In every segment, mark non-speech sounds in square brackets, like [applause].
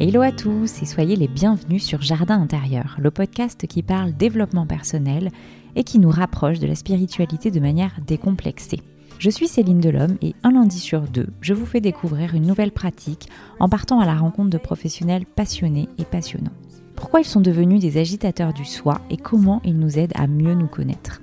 Hello à tous et soyez les bienvenus sur Jardin intérieur, le podcast qui parle développement personnel et qui nous rapproche de la spiritualité de manière décomplexée. Je suis Céline Delhomme et un lundi sur deux, je vous fais découvrir une nouvelle pratique en partant à la rencontre de professionnels passionnés et passionnants. Pourquoi ils sont devenus des agitateurs du soi et comment ils nous aident à mieux nous connaître?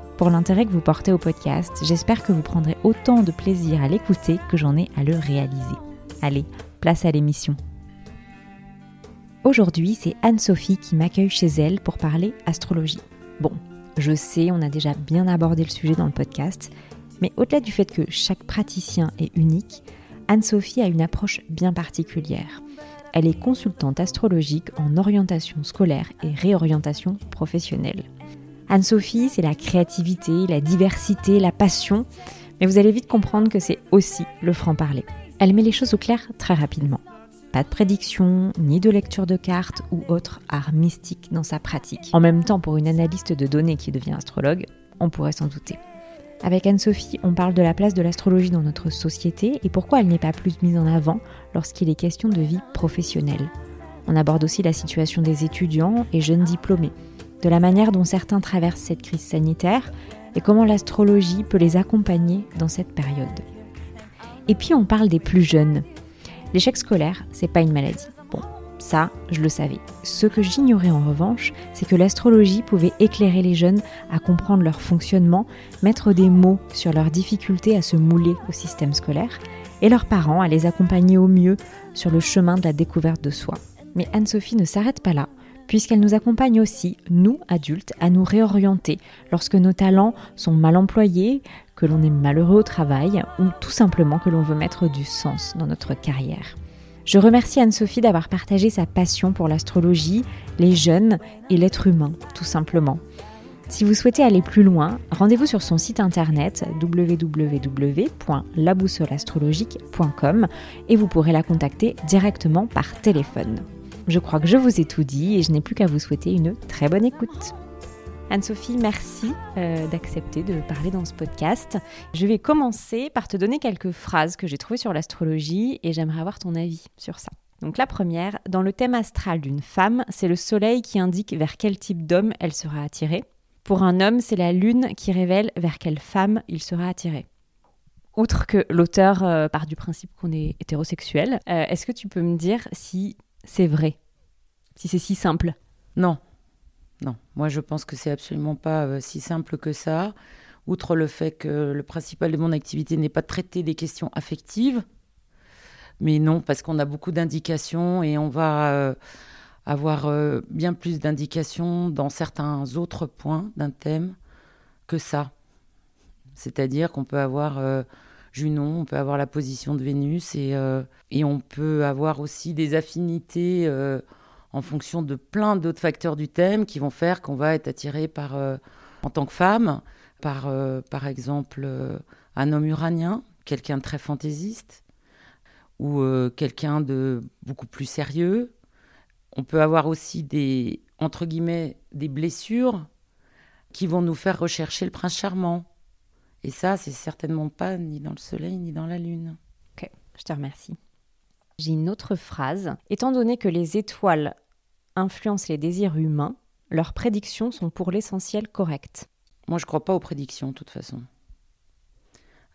pour l'intérêt que vous portez au podcast. J'espère que vous prendrez autant de plaisir à l'écouter que j'en ai à le réaliser. Allez, place à l'émission. Aujourd'hui, c'est Anne-Sophie qui m'accueille chez elle pour parler astrologie. Bon, je sais, on a déjà bien abordé le sujet dans le podcast, mais au-delà du fait que chaque praticien est unique, Anne-Sophie a une approche bien particulière. Elle est consultante astrologique en orientation scolaire et réorientation professionnelle. Anne-Sophie, c'est la créativité, la diversité, la passion, mais vous allez vite comprendre que c'est aussi le franc-parler. Elle met les choses au clair très rapidement. Pas de prédiction, ni de lecture de cartes ou autre art mystique dans sa pratique. En même temps, pour une analyste de données qui devient astrologue, on pourrait s'en douter. Avec Anne-Sophie, on parle de la place de l'astrologie dans notre société et pourquoi elle n'est pas plus mise en avant lorsqu'il est question de vie professionnelle. On aborde aussi la situation des étudiants et jeunes diplômés, de la manière dont certains traversent cette crise sanitaire et comment l'astrologie peut les accompagner dans cette période. Et puis on parle des plus jeunes. L'échec scolaire, c'est pas une maladie. Bon, ça, je le savais. Ce que j'ignorais en revanche, c'est que l'astrologie pouvait éclairer les jeunes à comprendre leur fonctionnement, mettre des mots sur leurs difficultés à se mouler au système scolaire, et leurs parents à les accompagner au mieux sur le chemin de la découverte de soi. Mais Anne-Sophie ne s'arrête pas là puisqu'elle nous accompagne aussi, nous adultes, à nous réorienter lorsque nos talents sont mal employés, que l'on est malheureux au travail ou tout simplement que l'on veut mettre du sens dans notre carrière. Je remercie Anne-Sophie d'avoir partagé sa passion pour l'astrologie, les jeunes et l'être humain, tout simplement. Si vous souhaitez aller plus loin, rendez-vous sur son site internet www.laboussoleastrologique.com et vous pourrez la contacter directement par téléphone. Je crois que je vous ai tout dit et je n'ai plus qu'à vous souhaiter une très bonne écoute. Anne-Sophie, merci euh, d'accepter de parler dans ce podcast. Je vais commencer par te donner quelques phrases que j'ai trouvées sur l'astrologie et j'aimerais avoir ton avis sur ça. Donc la première, dans le thème astral d'une femme, c'est le soleil qui indique vers quel type d'homme elle sera attirée. Pour un homme, c'est la lune qui révèle vers quelle femme il sera attiré. Outre que l'auteur euh, part du principe qu'on est hétérosexuel, euh, est-ce que tu peux me dire si c'est vrai Si c'est si simple Non. Non. Moi, je pense que c'est absolument pas euh, si simple que ça. Outre le fait que le principal de mon activité n'est pas de traiter des questions affectives, mais non, parce qu'on a beaucoup d'indications et on va euh, avoir euh, bien plus d'indications dans certains autres points d'un thème que ça. C'est-à-dire qu'on peut avoir Junon, on peut avoir la position de Vénus et, euh, et on peut avoir aussi des affinités euh, en fonction de plein d'autres facteurs du thème qui vont faire qu'on va être attiré par, euh, en tant que femme, par, par exemple, un homme uranien, quelqu'un de très fantaisiste ou quelqu'un de beaucoup plus sérieux. On peut avoir aussi des, entre guillemets, des blessures qui vont nous faire rechercher le prince charmant et ça, c'est certainement pas ni dans le soleil ni dans la lune. Ok, je te remercie. J'ai une autre phrase. Étant donné que les étoiles influencent les désirs humains, leurs prédictions sont pour l'essentiel correctes. Moi, je ne crois pas aux prédictions, de toute façon.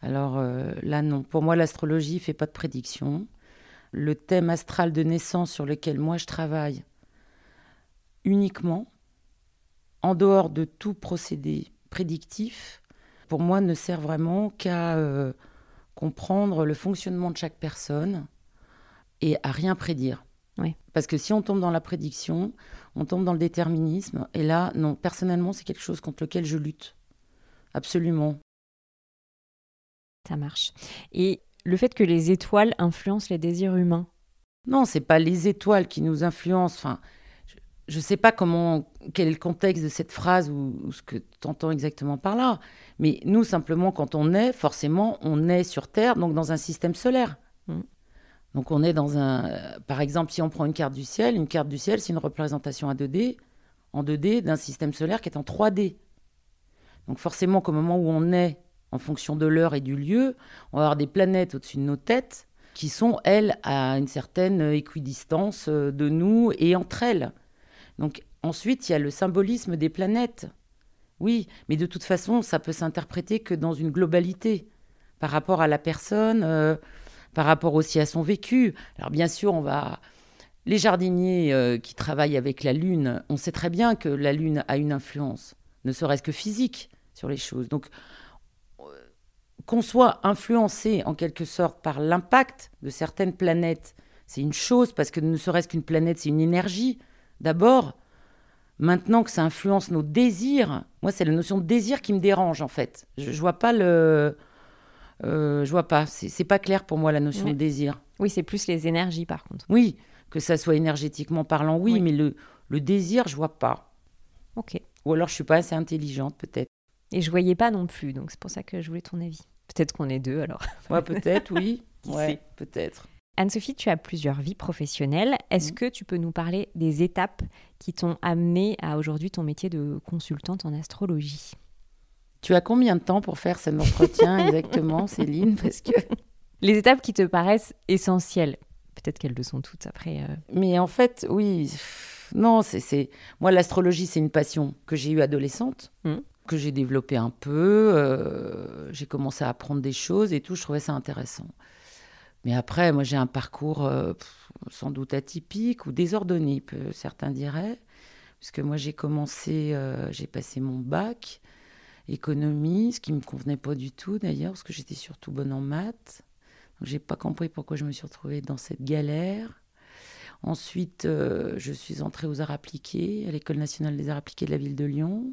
Alors euh, là, non. Pour moi, l'astrologie fait pas de prédictions. Le thème astral de naissance sur lequel moi je travaille uniquement, en dehors de tout procédé prédictif, pour moi, ne sert vraiment qu'à euh, comprendre le fonctionnement de chaque personne et à rien prédire. Parce que si on tombe dans la prédiction, on tombe dans le déterminisme. Et là, non, personnellement, c'est quelque chose contre lequel je lutte. Absolument. Ça marche. Et le fait que les étoiles influencent les désirs humains? Non, c'est pas les étoiles qui nous influencent. Enfin, je ne sais pas comment, quel est le contexte de cette phrase ou, ce que tu entends exactement par là. Mais nous, simplement, quand on est, forcément, on est sur Terre, donc dans un système solaire. Mm. Donc on est dans un... Par exemple, si on prend une carte du ciel, une carte du ciel, c'est une représentation à 2D, en 2D d'un système solaire qui est en 3D. Donc forcément qu'au moment où on est, en fonction de l'heure et du lieu, on va avoir des planètes au-dessus de nos têtes qui sont, elles, à une certaine équidistance euh, de nous et entre elles. Donc ensuite, il y a le symbolisme des planètes. Oui, mais de toute façon, ça peut s'interpréter que dans une globalité par rapport à la personne. Euh, par rapport aussi à son vécu. Alors bien sûr, on va... Les jardiniers euh, qui travaillent avec la Lune, on sait très bien que la Lune a une influence, ne serait-ce que physique, sur les choses. Donc, euh, qu'on soit influencé en quelque sorte par l'impact de certaines planètes, c'est une chose, parce que ne serait-ce qu'une planète, c'est une énergie, d'abord. Maintenant que ça influence nos désirs, moi, c'est la notion de désir qui me dérange, en fait. Je ne vois pas le euh, je vois pas. C'est pas clair pour moi la notion de désir. Oui, c'est plus les énergies par contre. Oui, que ça soit énergétiquement parlant, oui, mais le, le désir, je vois pas. Ok. Ou alors je suis pas assez intelligente, peut-être. Et je voyais pas non plus, donc c'est pour ça que je voulais ton avis. Peut-être qu'on est deux alors. Ouais, peut-être, oui. [laughs] ouais, peut-être. Anne-Sophie, tu as plusieurs vies professionnelles. Est-ce que tu peux nous parler des étapes qui t'ont amené à aujourd'hui ton métier de consultante en astrologie? Tu as combien de temps pour faire cet entretien [laughs] exactement, Céline? Parce que les étapes qui te paraissent essentielles. Peut-être qu'elles le sont toutes après. Euh. Mais en fait, oui. Non, c'est moi l'astrologie, c'est une passion que j'ai eue adolescente, mmh. que j'ai développée un peu. Euh, j'ai commencé à apprendre des choses et tout. Je trouvais ça intéressant. Mais après, moi, j'ai un parcours euh, sans doute atypique ou désordonné, certains diraient, puisque moi, j'ai commencé, j'ai passé mon bac économie, ce qui me convenait pas du tout d'ailleurs, parce que j'étais surtout bonne en maths. Donc j'ai pas compris pourquoi je me suis retrouvée dans cette galère. Ensuite, euh, je suis entrée aux arts appliqués, à l'École nationale des arts appliqués de la ville de Lyon.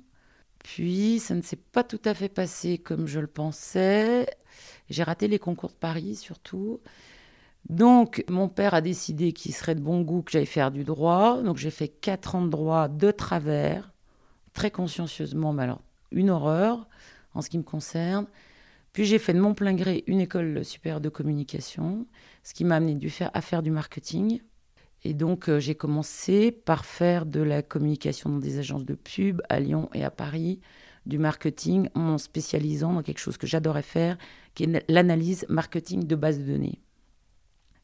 Puis, ça ne s'est pas tout à fait passé comme je le pensais. J'ai raté les concours de Paris surtout. Donc, mon père a décidé qu'il serait de bon goût que j'aille faire du droit. Donc, j'ai fait quatre ans de droit de travers, très consciencieusement, mais alors une horreur en ce qui me concerne. Puis j'ai fait de mon plein gré une école supérieure de communication, ce qui m'a amené à faire du marketing. Et donc euh, j'ai commencé par faire de la communication dans des agences de pub à Lyon et à Paris, du marketing en spécialisant dans quelque chose que j'adorais faire, qui est l'analyse marketing de base de données,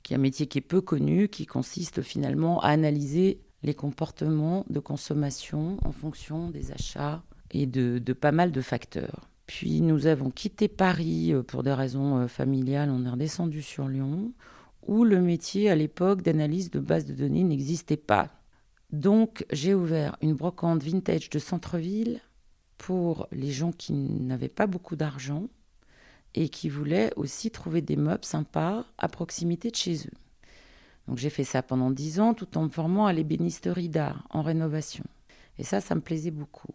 qui est un métier qui est peu connu, qui consiste finalement à analyser les comportements de consommation en fonction des achats, et de, pas mal de facteurs. Puis nous avons quitté Paris euh, pour des raisons euh, familiales, on est redescendu sur Lyon, où le métier à l'époque d'analyse de base de données n'existait pas. Donc j'ai ouvert une brocante vintage de centre-ville pour les gens qui n'avaient pas beaucoup d'argent et qui voulaient aussi trouver des meubles sympas à proximité de chez eux. Donc j'ai fait ça pendant dix ans tout en me formant à l'ébénisterie d'art en rénovation. Et ça, ça me plaisait beaucoup.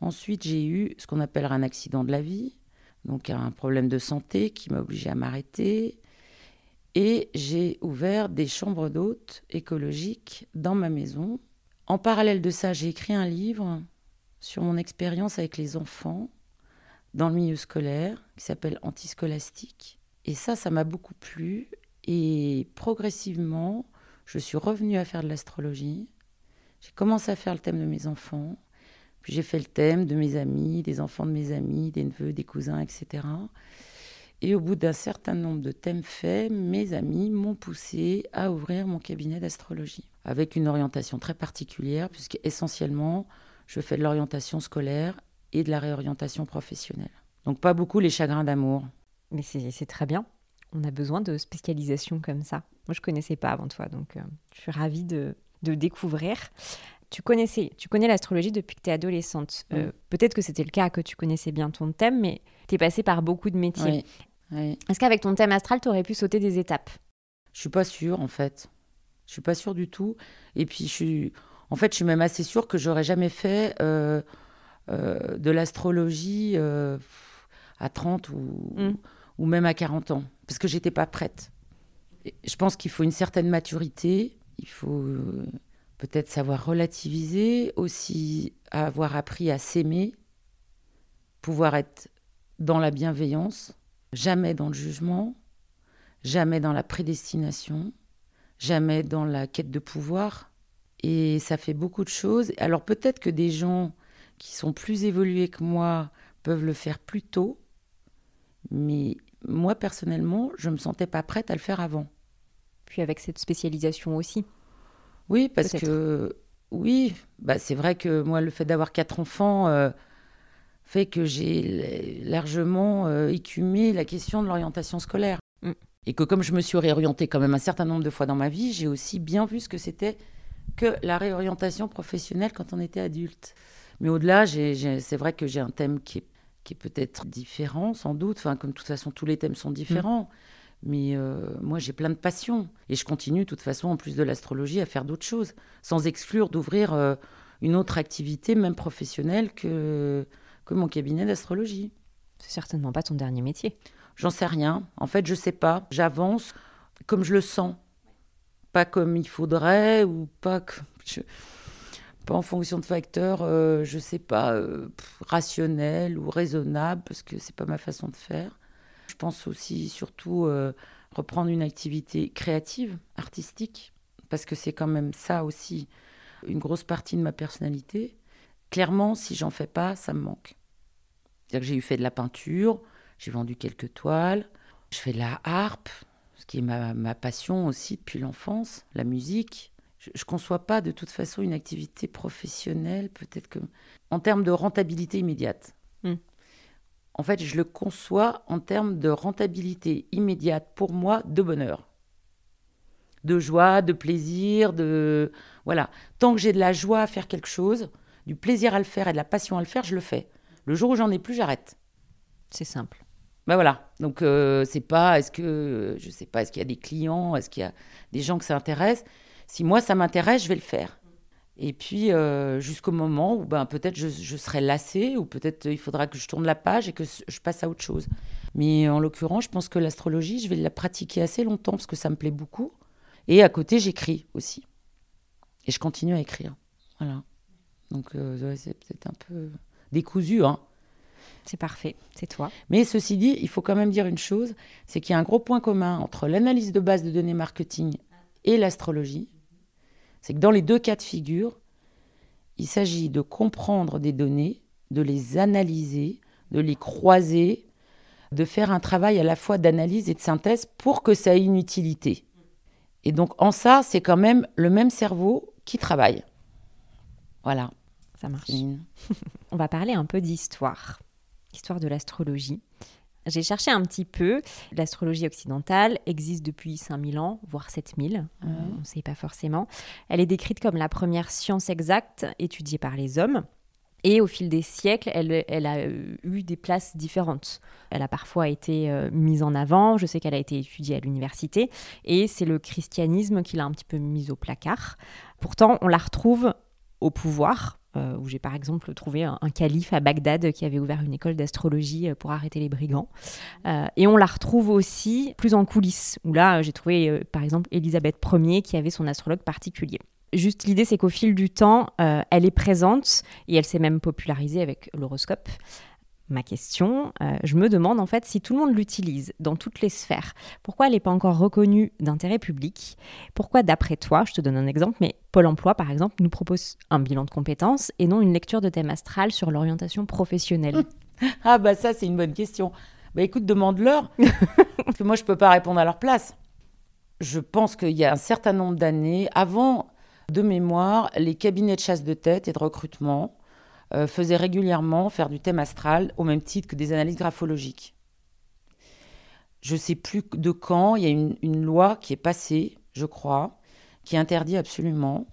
Ensuite, j'ai eu ce qu'on appelle un accident de la vie, donc un problème de santé qui m'a obligé à m'arrêter. Et j'ai ouvert des chambres d'hôtes écologiques dans ma maison. En parallèle de ça, j'ai écrit un livre sur mon expérience avec les enfants dans le milieu scolaire qui s'appelle Antiscolastique. Et ça, ça m'a beaucoup plu. Et progressivement, je suis revenue à faire de l'astrologie. J'ai commencé à faire le thème de mes enfants. Puis j'ai fait le thème de mes amis, des enfants de mes amis, des neveux, des cousins, etc. Et au bout d'un certain nombre de thèmes faits, mes amis m'ont poussé à ouvrir mon cabinet d'astrologie, avec une orientation très particulière, puisque essentiellement, je fais de l'orientation scolaire et de la réorientation professionnelle. Donc pas beaucoup les chagrins d'amour. Mais c'est très bien. On a besoin de spécialisation comme ça. Moi, je connaissais pas avant toi, donc euh, je suis ravie de, de découvrir tu connaissais, tu connais l'astrologie depuis que tu es adolescente. Euh, peut-être que c'était le cas, que tu connaissais bien ton thème, mais tu es passée par beaucoup de métiers. Est-ce qu'avec ton thème astral, tu aurais pu sauter des étapes? Je suis pas sûre, en fait. Je suis pas sûre du tout. Et puis, je suis, en fait, je suis même assez sûre que j'aurais jamais fait euh, euh, de l'astrologie euh, à 30 ou, Mm. ou même à 40 ans, parce que j'étais pas prête. Je pense qu'il faut une certaine maturité. Il faut peut-être savoir relativiser, aussi avoir appris à s'aimer, pouvoir être dans la bienveillance, jamais dans le jugement, jamais dans la prédestination, jamais dans la quête de pouvoir. Et ça fait beaucoup de choses. Alors peut-être que des gens qui sont plus évolués que moi peuvent le faire plus tôt, mais moi personnellement, je me sentais pas prête à le faire avant. Puis avec cette spécialisation aussi. Oui, parce que oui, bah c'est vrai que moi le fait d'avoir quatre enfants euh, fait que j'ai largement euh, écumé la question de l'orientation scolaire. Mm. Et que comme je me suis réorientée quand même un certain nombre de fois dans ma vie, j'ai aussi bien vu ce que c'était que la réorientation professionnelle quand on était adulte. Mais au-delà, c'est vrai que j'ai un thème qui est, qui est peut-être différent, sans doute. Enfin, comme de toute façon, tous les thèmes sont différents. Mais euh, moi, j'ai plein de passions. Et je continue, de toute façon, en plus de l'astrologie, à faire d'autres choses, sans exclure d'ouvrir euh, une autre activité, même professionnelle, que, que mon cabinet d'astrologie. C'est certainement pas ton dernier métier. J'en sais rien. En fait, je sais pas. J'avance comme je le sens. Pas comme il faudrait ou pas comme je- pas en fonction de facteurs, euh, je sais pas, euh, rationnels ou raisonnables, parce que c'est pas ma façon de faire. Je pense aussi, surtout, euh, reprendre une activité créative, artistique, parce que c'est quand même ça aussi une grosse partie de ma personnalité. Clairement, si j'en fais pas, ça me manque. C'est-à-dire que j'ai eu fait de la peinture, j'ai vendu quelques toiles, je fais de la harpe, ce qui est ma, ma passion aussi depuis l'enfance, la musique. Je ne conçois pas de toute façon une activité professionnelle, peut-être que en termes de rentabilité immédiate. Mm. En fait, je le conçois en termes de rentabilité immédiate pour moi de bonheur. De joie, de plaisir, de. Voilà. Tant que j'ai de la joie à faire quelque chose, du plaisir à le faire et de la passion à le faire, je le fais. Le jour où j'en ai plus, j'arrête. C'est simple. Ben voilà. Donc euh, c'est pas est-ce que je sais pas est-ce qu'il y a des clients, est-ce qu'il y a des gens que ça intéresse? Si moi ça m'intéresse, je vais le faire. Et puis euh, jusqu'au moment où ben peut-être je, je serai lassée ou peut-être il faudra que je tourne la page et que je passe à autre chose. Mais en l'occurrence, je pense que l'astrologie, je vais la pratiquer assez longtemps parce que ça me plaît beaucoup. Et à côté, j'écris aussi. Et je continue à écrire. Voilà. Donc euh, ouais, c'est peut-être un peu décousu, hein. C'est parfait. C'est toi. Mais ceci dit, il faut quand même dire une chose, c'est qu'il y a un gros point commun entre l'analyse de base de données marketing et l'astrologie. C'est que dans les deux cas de figure, il s'agit de comprendre des données, de les analyser, de les croiser, de faire un travail à la fois d'analyse et de synthèse pour que ça ait une utilité. Et donc en ça, c'est quand même le même cerveau qui travaille. Voilà. Ça marche. [laughs] On va parler un peu d'histoire. Histoire de l'astrologie. J'ai cherché un petit peu. L'astrologie occidentale existe depuis 5000 ans, voire 7000. Euh, on ne sait pas forcément. Elle est décrite comme la première science exacte étudiée par les hommes. Et au fil des siècles, elle, elle a euh, eu des places différentes. Elle a parfois été euh, mise en avant. Je sais qu'elle a été étudiée à l'université. Et c'est le christianisme qui l'a un petit peu mise au placard. Pourtant, on la retrouve au pouvoir, euh, où j'ai par exemple trouvé un, calife à Bagdad qui avait ouvert une école d'astrologie euh, pour arrêter les brigands. Euh, et on la retrouve aussi plus en coulisses, où là j'ai trouvé par exemple Élisabeth Ier qui avait son astrologue particulier. Juste l'idée, c'est qu'au fil du temps, elle est présente et elle s'est même popularisée avec l'horoscope. Ma question, euh, je me demande en fait si tout le monde l'utilise dans toutes les sphères, pourquoi elle n'est pas encore reconnue d'intérêt public? Pourquoi d'après toi, je te donne un exemple, mais Pôle Emploi par exemple nous propose un bilan de compétences et non une lecture de thème astral sur l'orientation professionnelle? [laughs] Ah bah ça, c'est une bonne question. Bah écoute, demande-leur. [laughs] parce que moi, je peux pas répondre à leur place. Je pense qu'il y a un certain nombre d'années, avant de mémoire, les cabinets de chasse de tête et de recrutement euh, faisaient régulièrement faire du thème astral au même titre que des analyses graphologiques. Je sais plus de quand, il y a une loi qui est passée, je crois, qui interdit absolument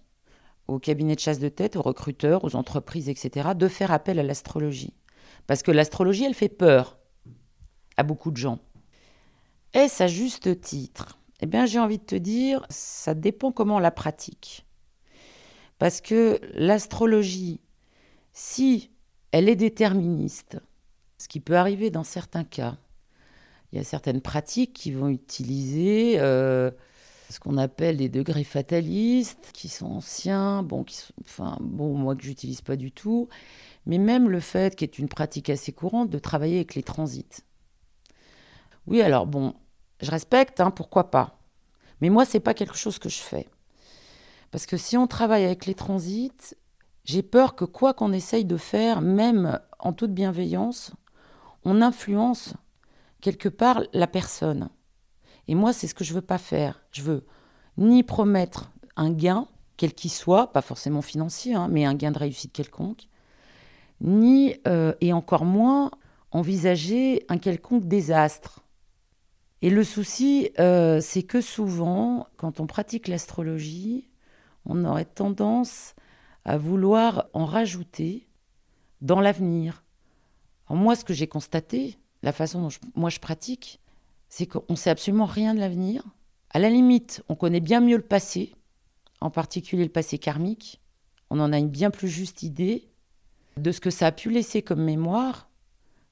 aux cabinets de chasse de tête, aux recruteurs, aux entreprises, etc., de faire appel à l'astrologie. Parce que l'astrologie, elle fait peur à beaucoup de gens. Est-ce à juste titre? Eh bien, j'ai envie de te dire, ça dépend comment on la pratique. Parce que l'astrologie, si elle est déterministe, ce qui peut arriver dans certains cas, il y a certaines pratiques qui vont utiliser euh, ce qu'on appelle des degrés fatalistes, qui sont anciens, bon, qui sont, enfin, bon, moi que j'utilise pas du tout, mais même le fait, qui est une pratique assez courante, de travailler avec les transits. Oui, alors bon, je respecte, hein, pourquoi pas. Mais moi, c'est pas quelque chose que je fais. Parce que si on travaille avec les transits, j'ai peur que quoi qu'on essaye de faire, même en toute bienveillance, on influence quelque part la personne. Et moi, c'est ce que je veux pas faire. Je veux ni promettre un gain, quel qu'il soit, pas forcément financier, hein, mais un gain de réussite quelconque, ni, euh, et encore moins, envisager un quelconque désastre. Et le souci, euh, c'est que souvent, quand on pratique l'astrologie, on aurait tendance à vouloir en rajouter dans l'avenir. moi, ce que j'ai constaté, la façon dont moi je pratique, c'est qu'on ne sait absolument rien de l'avenir. À la limite, on connaît bien mieux le passé, en particulier le passé karmique. On en a une bien plus juste idée de ce que ça a pu laisser comme mémoire,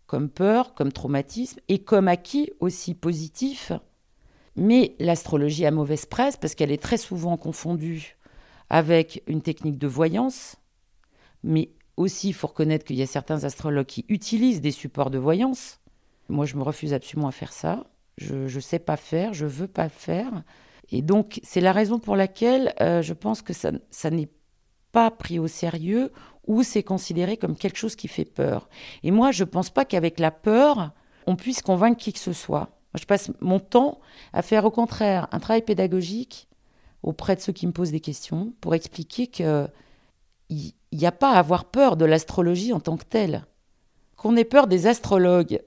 comme peur, comme traumatisme, et comme acquis aussi positif. Mais l'astrologie a mauvaise presse parce qu'elle est très souvent confondue avec une technique de voyance, mais aussi il faut reconnaître qu'il y a certains astrologues qui utilisent des supports de voyance. Moi, je me refuse absolument à faire ça. Je ne sais pas faire, je veux pas faire. Et donc, c'est la raison pour laquelle euh, je pense que ça, ça n'est pas pris au sérieux ou c'est considéré comme quelque chose qui fait peur. Et moi, je ne pense pas qu'avec la peur, on puisse convaincre qui que ce soit. je passe mon temps à faire au contraire un travail pédagogique auprès de ceux qui me posent des questions pour expliquer qu'il n'y a pas à avoir peur de l'astrologie en tant que telle. Qu'on ait peur des astrologues,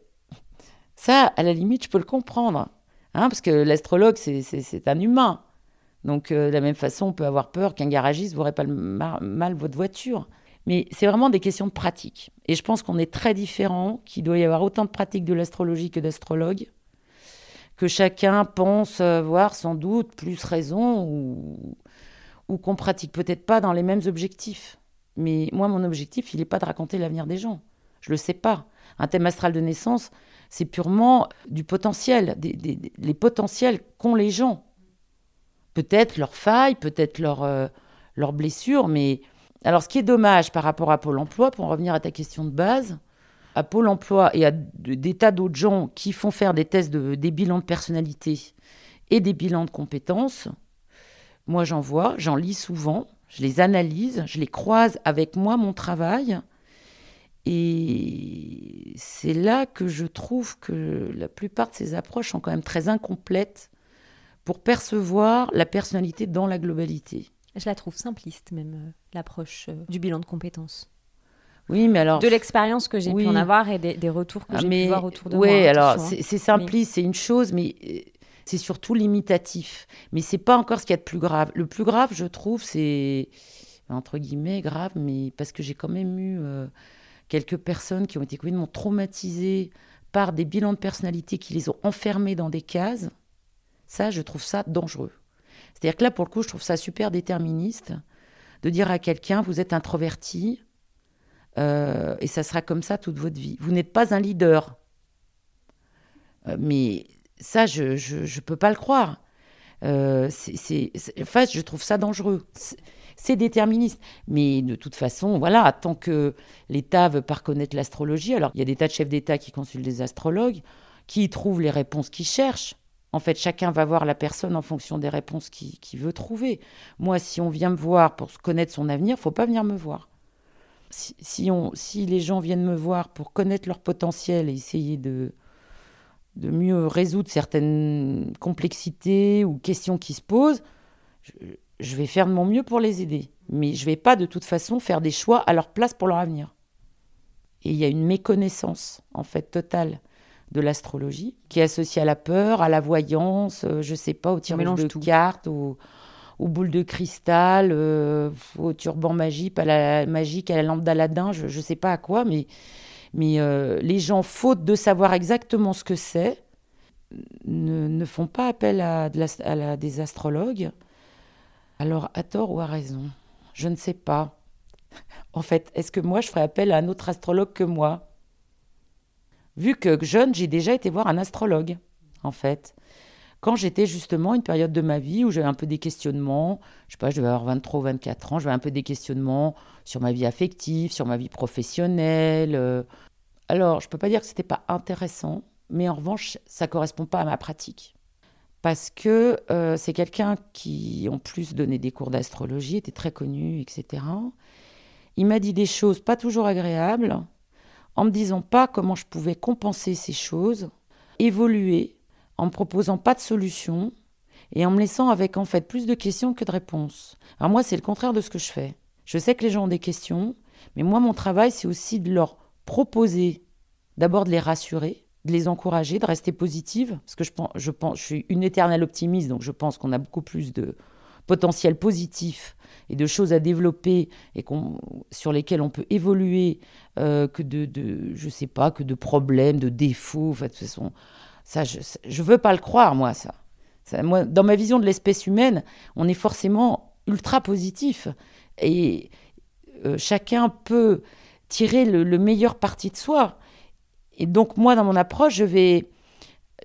ça, à la limite, je peux le comprendre. Hein, parce que l'astrologue, c'est un humain. Donc, euh, de la même façon, on peut avoir peur qu'un garagiste ne pas le mal votre voiture. Mais c'est vraiment des questions de pratique. Et je pense qu'on est très différents, qu'il doit y avoir autant de pratiques de l'astrologie que d'astrologues que chacun pense avoir sans doute plus raison ou, qu'on pratique peut-être pas dans les mêmes objectifs. Mais moi, mon objectif, il n'est pas de raconter l'avenir des gens. Je le sais pas. Un thème astral de naissance, c'est purement du potentiel, des, les potentiels qu'ont les gens. Peut-être leurs failles, peut-être leurs euh, leurs blessures, mais alors ce qui est dommage par rapport à Pôle Emploi, pour en revenir à ta question de base, à Pôle emploi et à des tas d'autres gens qui font faire des tests, de, des bilans de personnalité et des bilans de compétences, moi j'en vois, j'en lis souvent, je les analyse, je les croise avec moi, mon travail. Et c'est là que je trouve que la plupart de ces approches sont quand même très incomplètes pour percevoir la personnalité dans la globalité. Je la trouve simpliste même, euh, l'approche euh, du bilan de compétences. Oui, mais alors. De l'expérience que j'ai pu en avoir et des, retours que ah, j'ai pu voir autour de moi. Oui, alors hein. c'est simpliste, c'est une chose, mais euh, c'est surtout limitatif. Mais c'est pas encore ce qu'il y a de plus grave. Le plus grave, je trouve, c'est entre guillemets grave, mais parce que j'ai quand même eu euh, quelques personnes qui ont été complètement traumatisées par des bilans de personnalité qui les ont enfermés dans des cases. Ça, je trouve ça dangereux. C'est-à-dire que là, pour le coup, je trouve ça super déterministe de dire à quelqu'un, vous êtes introverti, euh, et ça sera comme ça toute votre vie. Vous n'êtes pas un leader. Euh, mais ça, je ne peux pas le croire. Euh, c'est, je trouve ça dangereux. C'est déterministe. Mais de toute façon, voilà, tant que l'État veut pas reconnaître l'astrologie, alors il y a des tas de chefs d'État qui consultent des astrologues, qui trouvent les réponses qu'ils cherchent. En fait, chacun va voir la personne en fonction des réponses qu'il veut trouver. Moi, si on vient me voir pour connaître son avenir, faut pas venir me voir si, on, si les gens viennent me voir pour connaître leur potentiel et essayer de, de mieux résoudre certaines complexités ou questions qui se posent, je, vais faire de mon mieux pour les aider. Mais je ne vais pas de toute façon faire des choix à leur place pour leur avenir. Et il y a une méconnaissance, en fait, totale de l'astrologie, qui est associée à la peur, à la voyance, euh, je ne sais pas, au tirage de cartes, au, aux boules de cristal, euh, au turban magique, à la magique, à la lampe d'Aladin, je ne sais pas à quoi, mais, euh, les gens, faute de savoir exactement ce que c'est, ne, font pas appel à, des astrologues. Alors, à tort ou à raison Je ne sais pas. [laughs] En fait, est-ce que moi, je ferais appel à un autre astrologue que moi? Vu que jeune, j'ai déjà été voir un astrologue, en fait. Quand j'étais justement une période de ma vie où j'avais un peu des questionnements, je sais pas, je devais avoir 23 ou 24 ans, j'avais un peu des questionnements sur ma vie affective, sur ma vie professionnelle. Euh. Alors, je ne peux pas dire que ce n'était pas intéressant, mais en revanche, ça correspond pas à ma pratique. Parce que euh, c'est quelqu'un qui, en plus, donnait des cours d'astrologie, était très connu, etc. Il m'a dit des choses pas toujours agréables, en me disant pas comment je pouvais compenser ces choses, évoluer, en me proposant pas de solution, et en me laissant avec en fait plus de questions que de réponses. Alors moi, c'est le contraire de ce que je fais. Je sais que les gens ont des questions, mais moi, mon travail, c'est aussi de leur proposer, d'abord de les rassurer, de les encourager, de rester positive, parce que je pense, je suis une éternelle optimiste, donc je pense qu'on a beaucoup plus de potentiel positif et de choses à développer et sur lesquelles on peut évoluer euh, que de, de, je sais pas, que de problèmes, de défauts. De toute façon, ça, je ne veux pas le croire, moi, ça. moi, dans ma vision de l'espèce humaine, on est forcément ultra positif et euh, chacun peut tirer le, le meilleur parti de soi. Et donc moi, dans mon approche, je vais,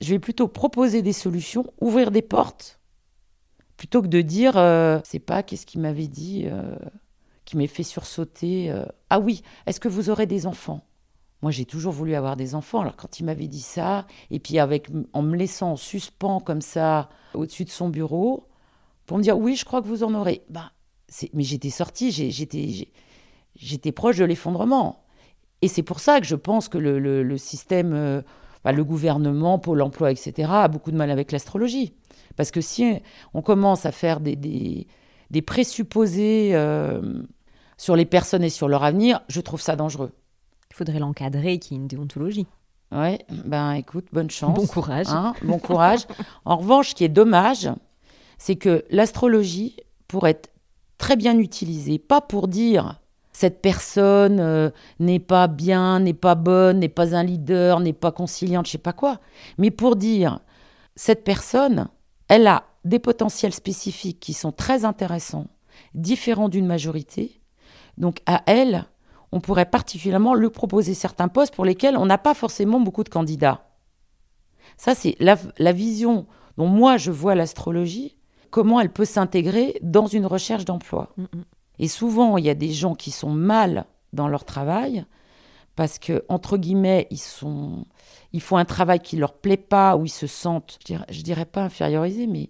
je vais plutôt proposer des solutions, ouvrir des portes, plutôt que de dire, euh, c'est pas qu'est-ce qu'il m'avait dit, euh, qui m'ait fait sursauter. Euh, ah oui, est-ce que vous aurez des enfants? Moi, j'ai toujours voulu avoir des enfants. Alors quand il m'avait dit ça, et puis avec, en me laissant en suspens comme ça au-dessus de son bureau, pour me dire, oui, je crois que vous en aurez. Bah, mais j'étais sortie, j'étais, j'étais proche de l'effondrement. Et c'est pour ça que je pense que le, système, euh, le gouvernement, Pôle emploi, etc., a beaucoup de mal avec l'astrologie. Parce que si on commence à faire des, des, présupposés euh, sur les personnes et sur leur avenir, je trouve ça dangereux. Faudrait l'encadrer, qu'il y ait une déontologie. Ouais, ben écoute, bonne chance. Bon courage. Hein, bon courage. en revanche, ce qui est dommage, c'est que l'astrologie, pour être très bien utilisée, pas pour dire cette personne euh, n'est pas bien, n'est pas bonne, n'est pas un leader, n'est pas conciliante, je sais pas quoi. Mais pour dire, cette personne, elle a des potentiels spécifiques qui sont très intéressants, différents d'une majorité. Donc à elle, on pourrait particulièrement lui proposer certains postes pour lesquels on n'a pas forcément beaucoup de candidats. Ça, c'est la, vision dont moi je vois l'astrologie, comment elle peut s'intégrer dans une recherche d'emploi. Mm, mm. Et souvent, il y a des gens qui sont mal dans leur travail parce que entre guillemets, ils sont ils font un travail qui leur plaît pas ou ils se sentent je dirais, dirais pas infériorisés mais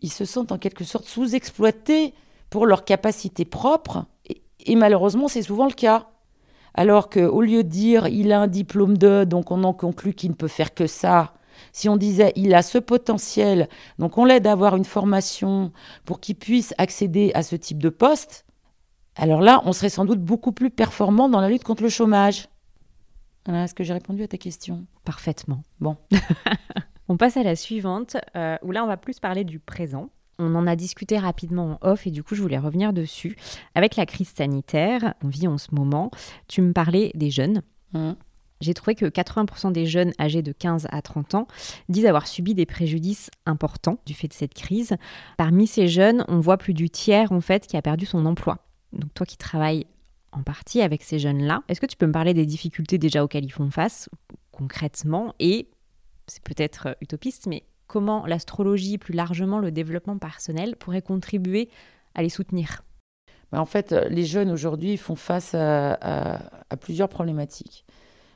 ils se sentent en quelque sorte sous-exploités pour leurs capacités propres et, malheureusement, c'est souvent le cas. Alors qu'au lieu de dire il a un diplôme de, donc on en conclut qu'il ne peut faire que ça, si on disait il a ce potentiel, donc on l'aide à avoir une formation pour qu'il puisse accéder à ce type de poste, alors là, on serait sans doute beaucoup plus performant dans la lutte contre le chômage. Est-ce que j'ai répondu à ta question? Parfaitement. Bon. [laughs] on passe à la suivante, euh, où là, on va plus parler du présent. On en a discuté rapidement en off et du coup, je voulais revenir dessus. Avec la crise sanitaire, on vit en ce moment, tu me parlais des jeunes. Mmh. J'ai trouvé que 80% des jeunes âgés de 15 à 30 ans disent avoir subi des préjudices importants du fait de cette crise. Parmi ces jeunes, on voit plus du tiers en fait qui a perdu son emploi donc toi qui travailles en partie avec ces jeunes-là, est-ce que tu peux me parler des difficultés déjà auxquelles ils font face concrètement? Et, c'est peut-être utopiste, mais comment l'astrologie, plus largement le développement personnel, pourrait contribuer à les soutenir bah, En fait, les jeunes aujourd'hui font face à, à plusieurs problématiques.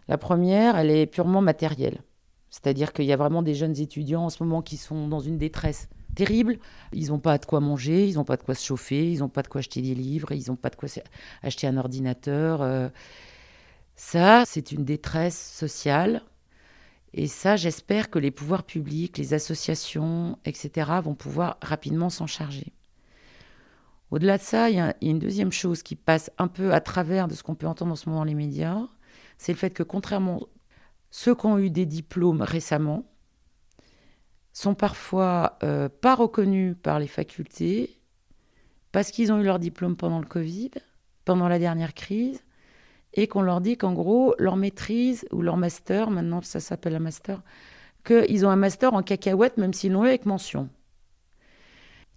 La première, elle est purement matérielle. C'est-à-dire qu'il y a vraiment des jeunes étudiants en ce moment qui sont dans une détresse terrible. Ils n'ont pas de quoi manger, ils n'ont pas de quoi se chauffer, ils n'ont pas de quoi acheter des livres, ils n'ont pas de quoi acheter un ordinateur. Euh. Ça, c'est une détresse sociale. Et ça, j'espère que les pouvoirs publics, les associations, etc., vont pouvoir rapidement s'en charger. Au-delà de ça, il y, a une deuxième chose qui passe un peu à travers de ce qu'on peut entendre en ce moment dans les médias, c'est le fait que contrairement ceux qui ont eu des diplômes récemment, sont parfois euh, pas reconnus par les facultés parce qu'ils ont eu leur diplôme pendant le Covid, pendant la dernière crise, et qu'on leur dit qu'en gros, leur maîtrise ou leur master, maintenant ça s'appelle un master, qu'ils ont un master en cacahuète, même s'ils l'ont eu avec mention.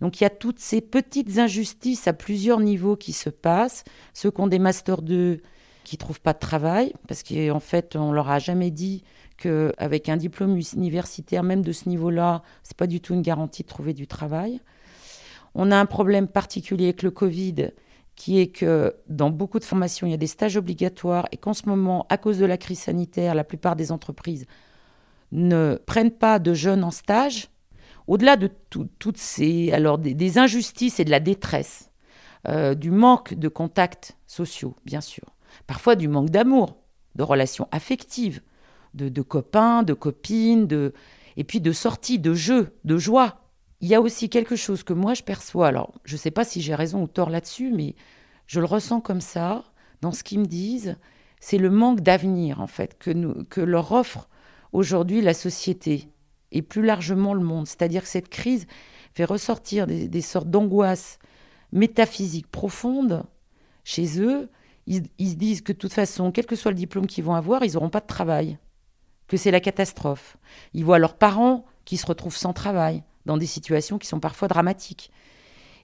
Donc il y a toutes ces petites injustices à plusieurs niveaux qui se passent. Ceux qui ont des masters 2 qui ne trouvent pas de travail, parce qu'en fait, on leur a jamais dit qu'avec un diplôme universitaire, même de ce niveau-là, ce n'est pas du tout une garantie de trouver du travail. On a un problème particulier avec le Covid, qui est que dans beaucoup de formations, il y a des stages obligatoires et qu'en ce moment, à cause de la crise sanitaire, la plupart des entreprises ne prennent pas de jeunes en stage au-delà de toutes ces alors des, injustices et de la détresse, euh, du manque de contacts sociaux, bien sûr, parfois du manque d'amour, de relations affectives, de, copains, de copines, de, et puis de sorties, de jeux, de joie. Il y a aussi quelque chose que moi je perçois, alors je ne sais pas si j'ai raison ou tort là-dessus, mais je le ressens comme ça, dans ce qu'ils me disent, c'est le manque d'avenir en fait que, leur offre aujourd'hui la société et plus largement le monde. C'est-à-dire que cette crise fait ressortir des, sortes d'angoisses métaphysiques profondes chez eux. Ils, se disent que de toute façon, quel que soit le diplôme qu'ils vont avoir, ils n'auront pas de travail, que c'est la catastrophe. Ils voient leurs parents qui se retrouvent sans travail, dans des situations qui sont parfois dramatiques.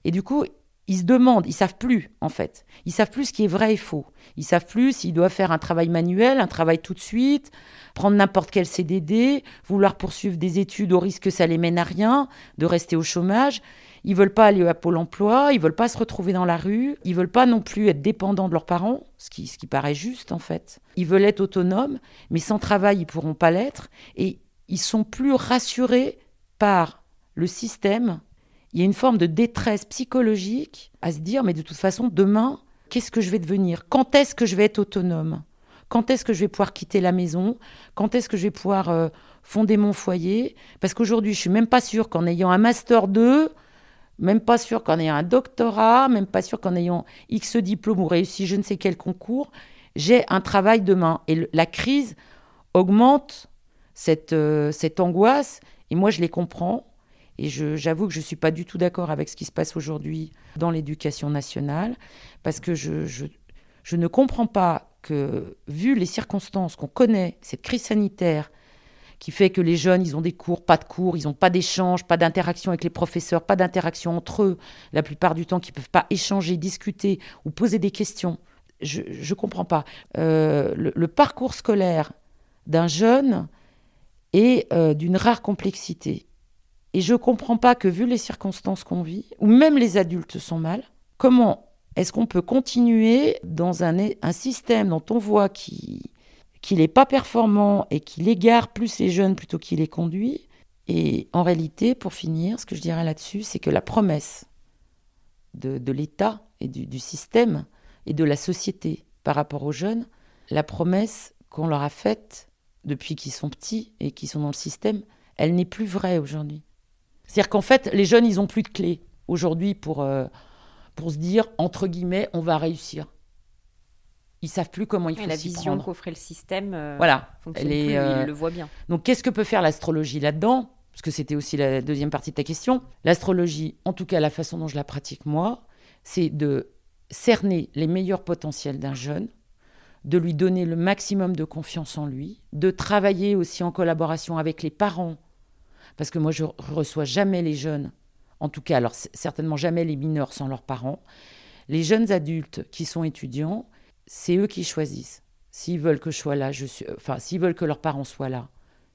Et du coup, ils se demandent, ils savent plus en fait. Ils savent plus ce qui est vrai et faux. Ils savent plus s'ils doivent faire un travail manuel, un travail tout de suite, prendre n'importe quel CDD, vouloir poursuivre des études au risque que ça les mène à rien, de rester au chômage. Ils veulent pas aller à Pôle Emploi, ils veulent pas se retrouver dans la rue, ils veulent pas non plus être dépendants de leurs parents, ce qui, ce qui paraît juste en fait. Ils veulent être autonomes, mais sans travail ils pourront pas l'être et ils sont plus rassurés par le système il y a une forme de détresse psychologique à se dire, mais de toute façon, demain, qu'est-ce que je vais devenir? Quand est-ce que je vais être autonome? Quand est-ce que je vais pouvoir quitter la maison? Quand est-ce que je vais pouvoir euh, fonder mon foyer? Parce qu'aujourd'hui, je suis même pas sûre qu'en ayant un master 2, même pas sûre qu'en ayant un doctorat, même pas sûre qu'en ayant X diplôme ou réussi je ne sais quel concours, j'ai un travail demain. Et la crise augmente cette, euh, cette angoisse, et moi je les comprends. Et j'avoue que je ne suis pas du tout d'accord avec ce qui se passe aujourd'hui dans l'éducation nationale, parce que je, je, je, ne comprends pas que, vu les circonstances qu'on connaît, cette crise sanitaire, qui fait que les jeunes, ils ont des cours, pas de cours, ils n'ont pas d'échange, pas d'interaction avec les professeurs, pas d'interaction entre eux, la plupart du temps, qui ne peuvent pas échanger, discuter ou poser des questions. Je ne comprends pas. Euh, le, parcours scolaire d'un jeune est euh, d'une rare complexité. Et je ne comprends pas que, vu les circonstances qu'on vit, où même les adultes sont mal, comment est-ce qu'on peut continuer dans un, système dont on voit qu'il n'est pas performant et qu'il égare plus les jeunes plutôt qu'il les conduit? Et en réalité, pour finir, ce que je dirais là-dessus, c'est que la promesse de, l'État et du système et de la société par rapport aux jeunes, la promesse qu'on leur a faite depuis qu'ils sont petits et qu'ils sont dans le système, elle n'est plus vraie aujourd'hui. C'est-à-dire qu'en fait, les jeunes, ils n'ont plus de clés aujourd'hui pour, euh, pour se dire, entre guillemets, on va réussir. Ils savent plus comment il faut La vision qu'offrait le système, euh, voilà, elle est, euh, ils le voient bien. Donc, qu'est-ce que peut faire l'astrologie là-dedans? Parce que c'était aussi la deuxième partie de ta question. L'astrologie, en tout cas la façon dont je la pratique moi, c'est de cerner les meilleurs potentiels d'un jeune, de lui donner le maximum de confiance en lui, de travailler aussi en collaboration avec les parents parce que moi, je reçois jamais les jeunes, en tout cas, alors certainement jamais les mineurs sans leurs parents. Les jeunes adultes qui sont étudiants, c'est eux qui choisissent. S'ils veulent que je sois là, enfin, s'ils veulent que leurs parents soient là,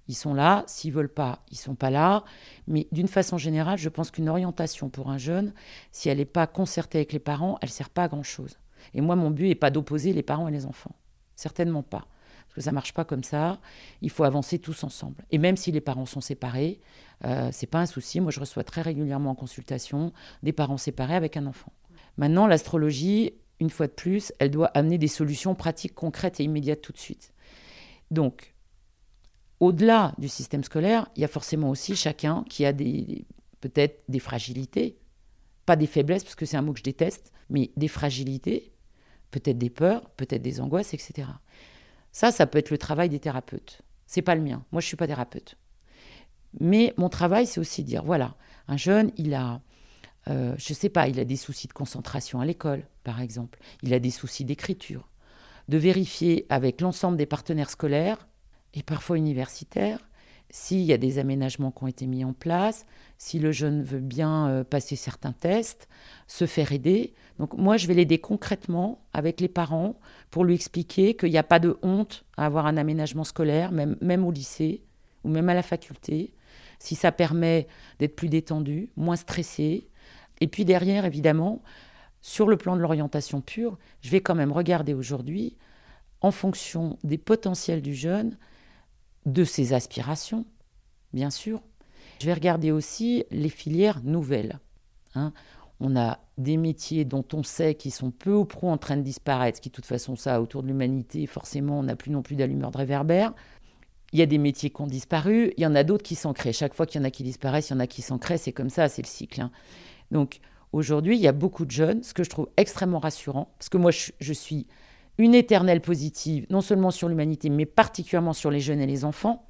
ils sont là. S'ils veulent pas, ils sont pas là. Mais d'une façon générale, je pense qu'une orientation pour un jeune, si elle n'est pas concertée avec les parents, elle sert pas à grand chose. Et moi, mon but n'est pas d'opposer les parents et les enfants. Certainement pas parce que ça marche pas comme ça. Il faut avancer tous ensemble. Et même si les parents sont séparés, euh, c'est pas un souci. Moi, je reçois très régulièrement en consultation des parents séparés avec un enfant. Maintenant, l'astrologie, une fois de plus, elle doit amener des solutions pratiques, concrètes et immédiates tout de suite. Donc, au-delà du système scolaire, il y a forcément aussi chacun qui a peut-être des fragilités, pas des faiblesses parce que c'est un mot que je déteste, mais des fragilités, peut-être des peurs, peut-être des angoisses, etc. Ça, ça peut être le travail des thérapeutes. C'est pas le mien. Moi, je suis pas thérapeute. Mais mon travail, c'est aussi dire, voilà, un jeune, il a, euh, je sais pas, il a des soucis de concentration à l'école, par exemple. Il a des soucis d'écriture. De vérifier avec l'ensemble des partenaires scolaires et parfois universitaires s'il y a des aménagements qui ont été mis en place, si le jeune veut bien euh, passer certains tests, se faire aider. Donc moi, je vais l'aider concrètement avec les parents pour lui expliquer qu'il n'y a pas de honte à avoir un aménagement scolaire, même, même au lycée ou même à la faculté, si ça permet d'être plus détendu, moins stressé. Et puis derrière, évidemment, sur le plan de l'orientation pure, je vais quand même regarder aujourd'hui, en fonction des potentiels du jeune, de ses aspirations, bien sûr. Je vais regarder aussi les filières nouvelles. Hein. On a des métiers dont on sait qu'ils sont peu ou prou en train de disparaître, qui de toute façon ça autour de l'humanité, forcément on n'a plus non plus d'allumeur de réverbère. Il y a des métiers qui ont disparu, il y en a d'autres qui s'en. Chaque fois qu'il y en a qui disparaissent, il y en a qui s'en c'est comme ça, c'est le cycle. Hein. Donc aujourd'hui, il y a beaucoup de jeunes, ce que je trouve extrêmement rassurant, parce que moi je suis une éternelle positive, non seulement sur l'humanité, mais particulièrement sur les jeunes et les enfants,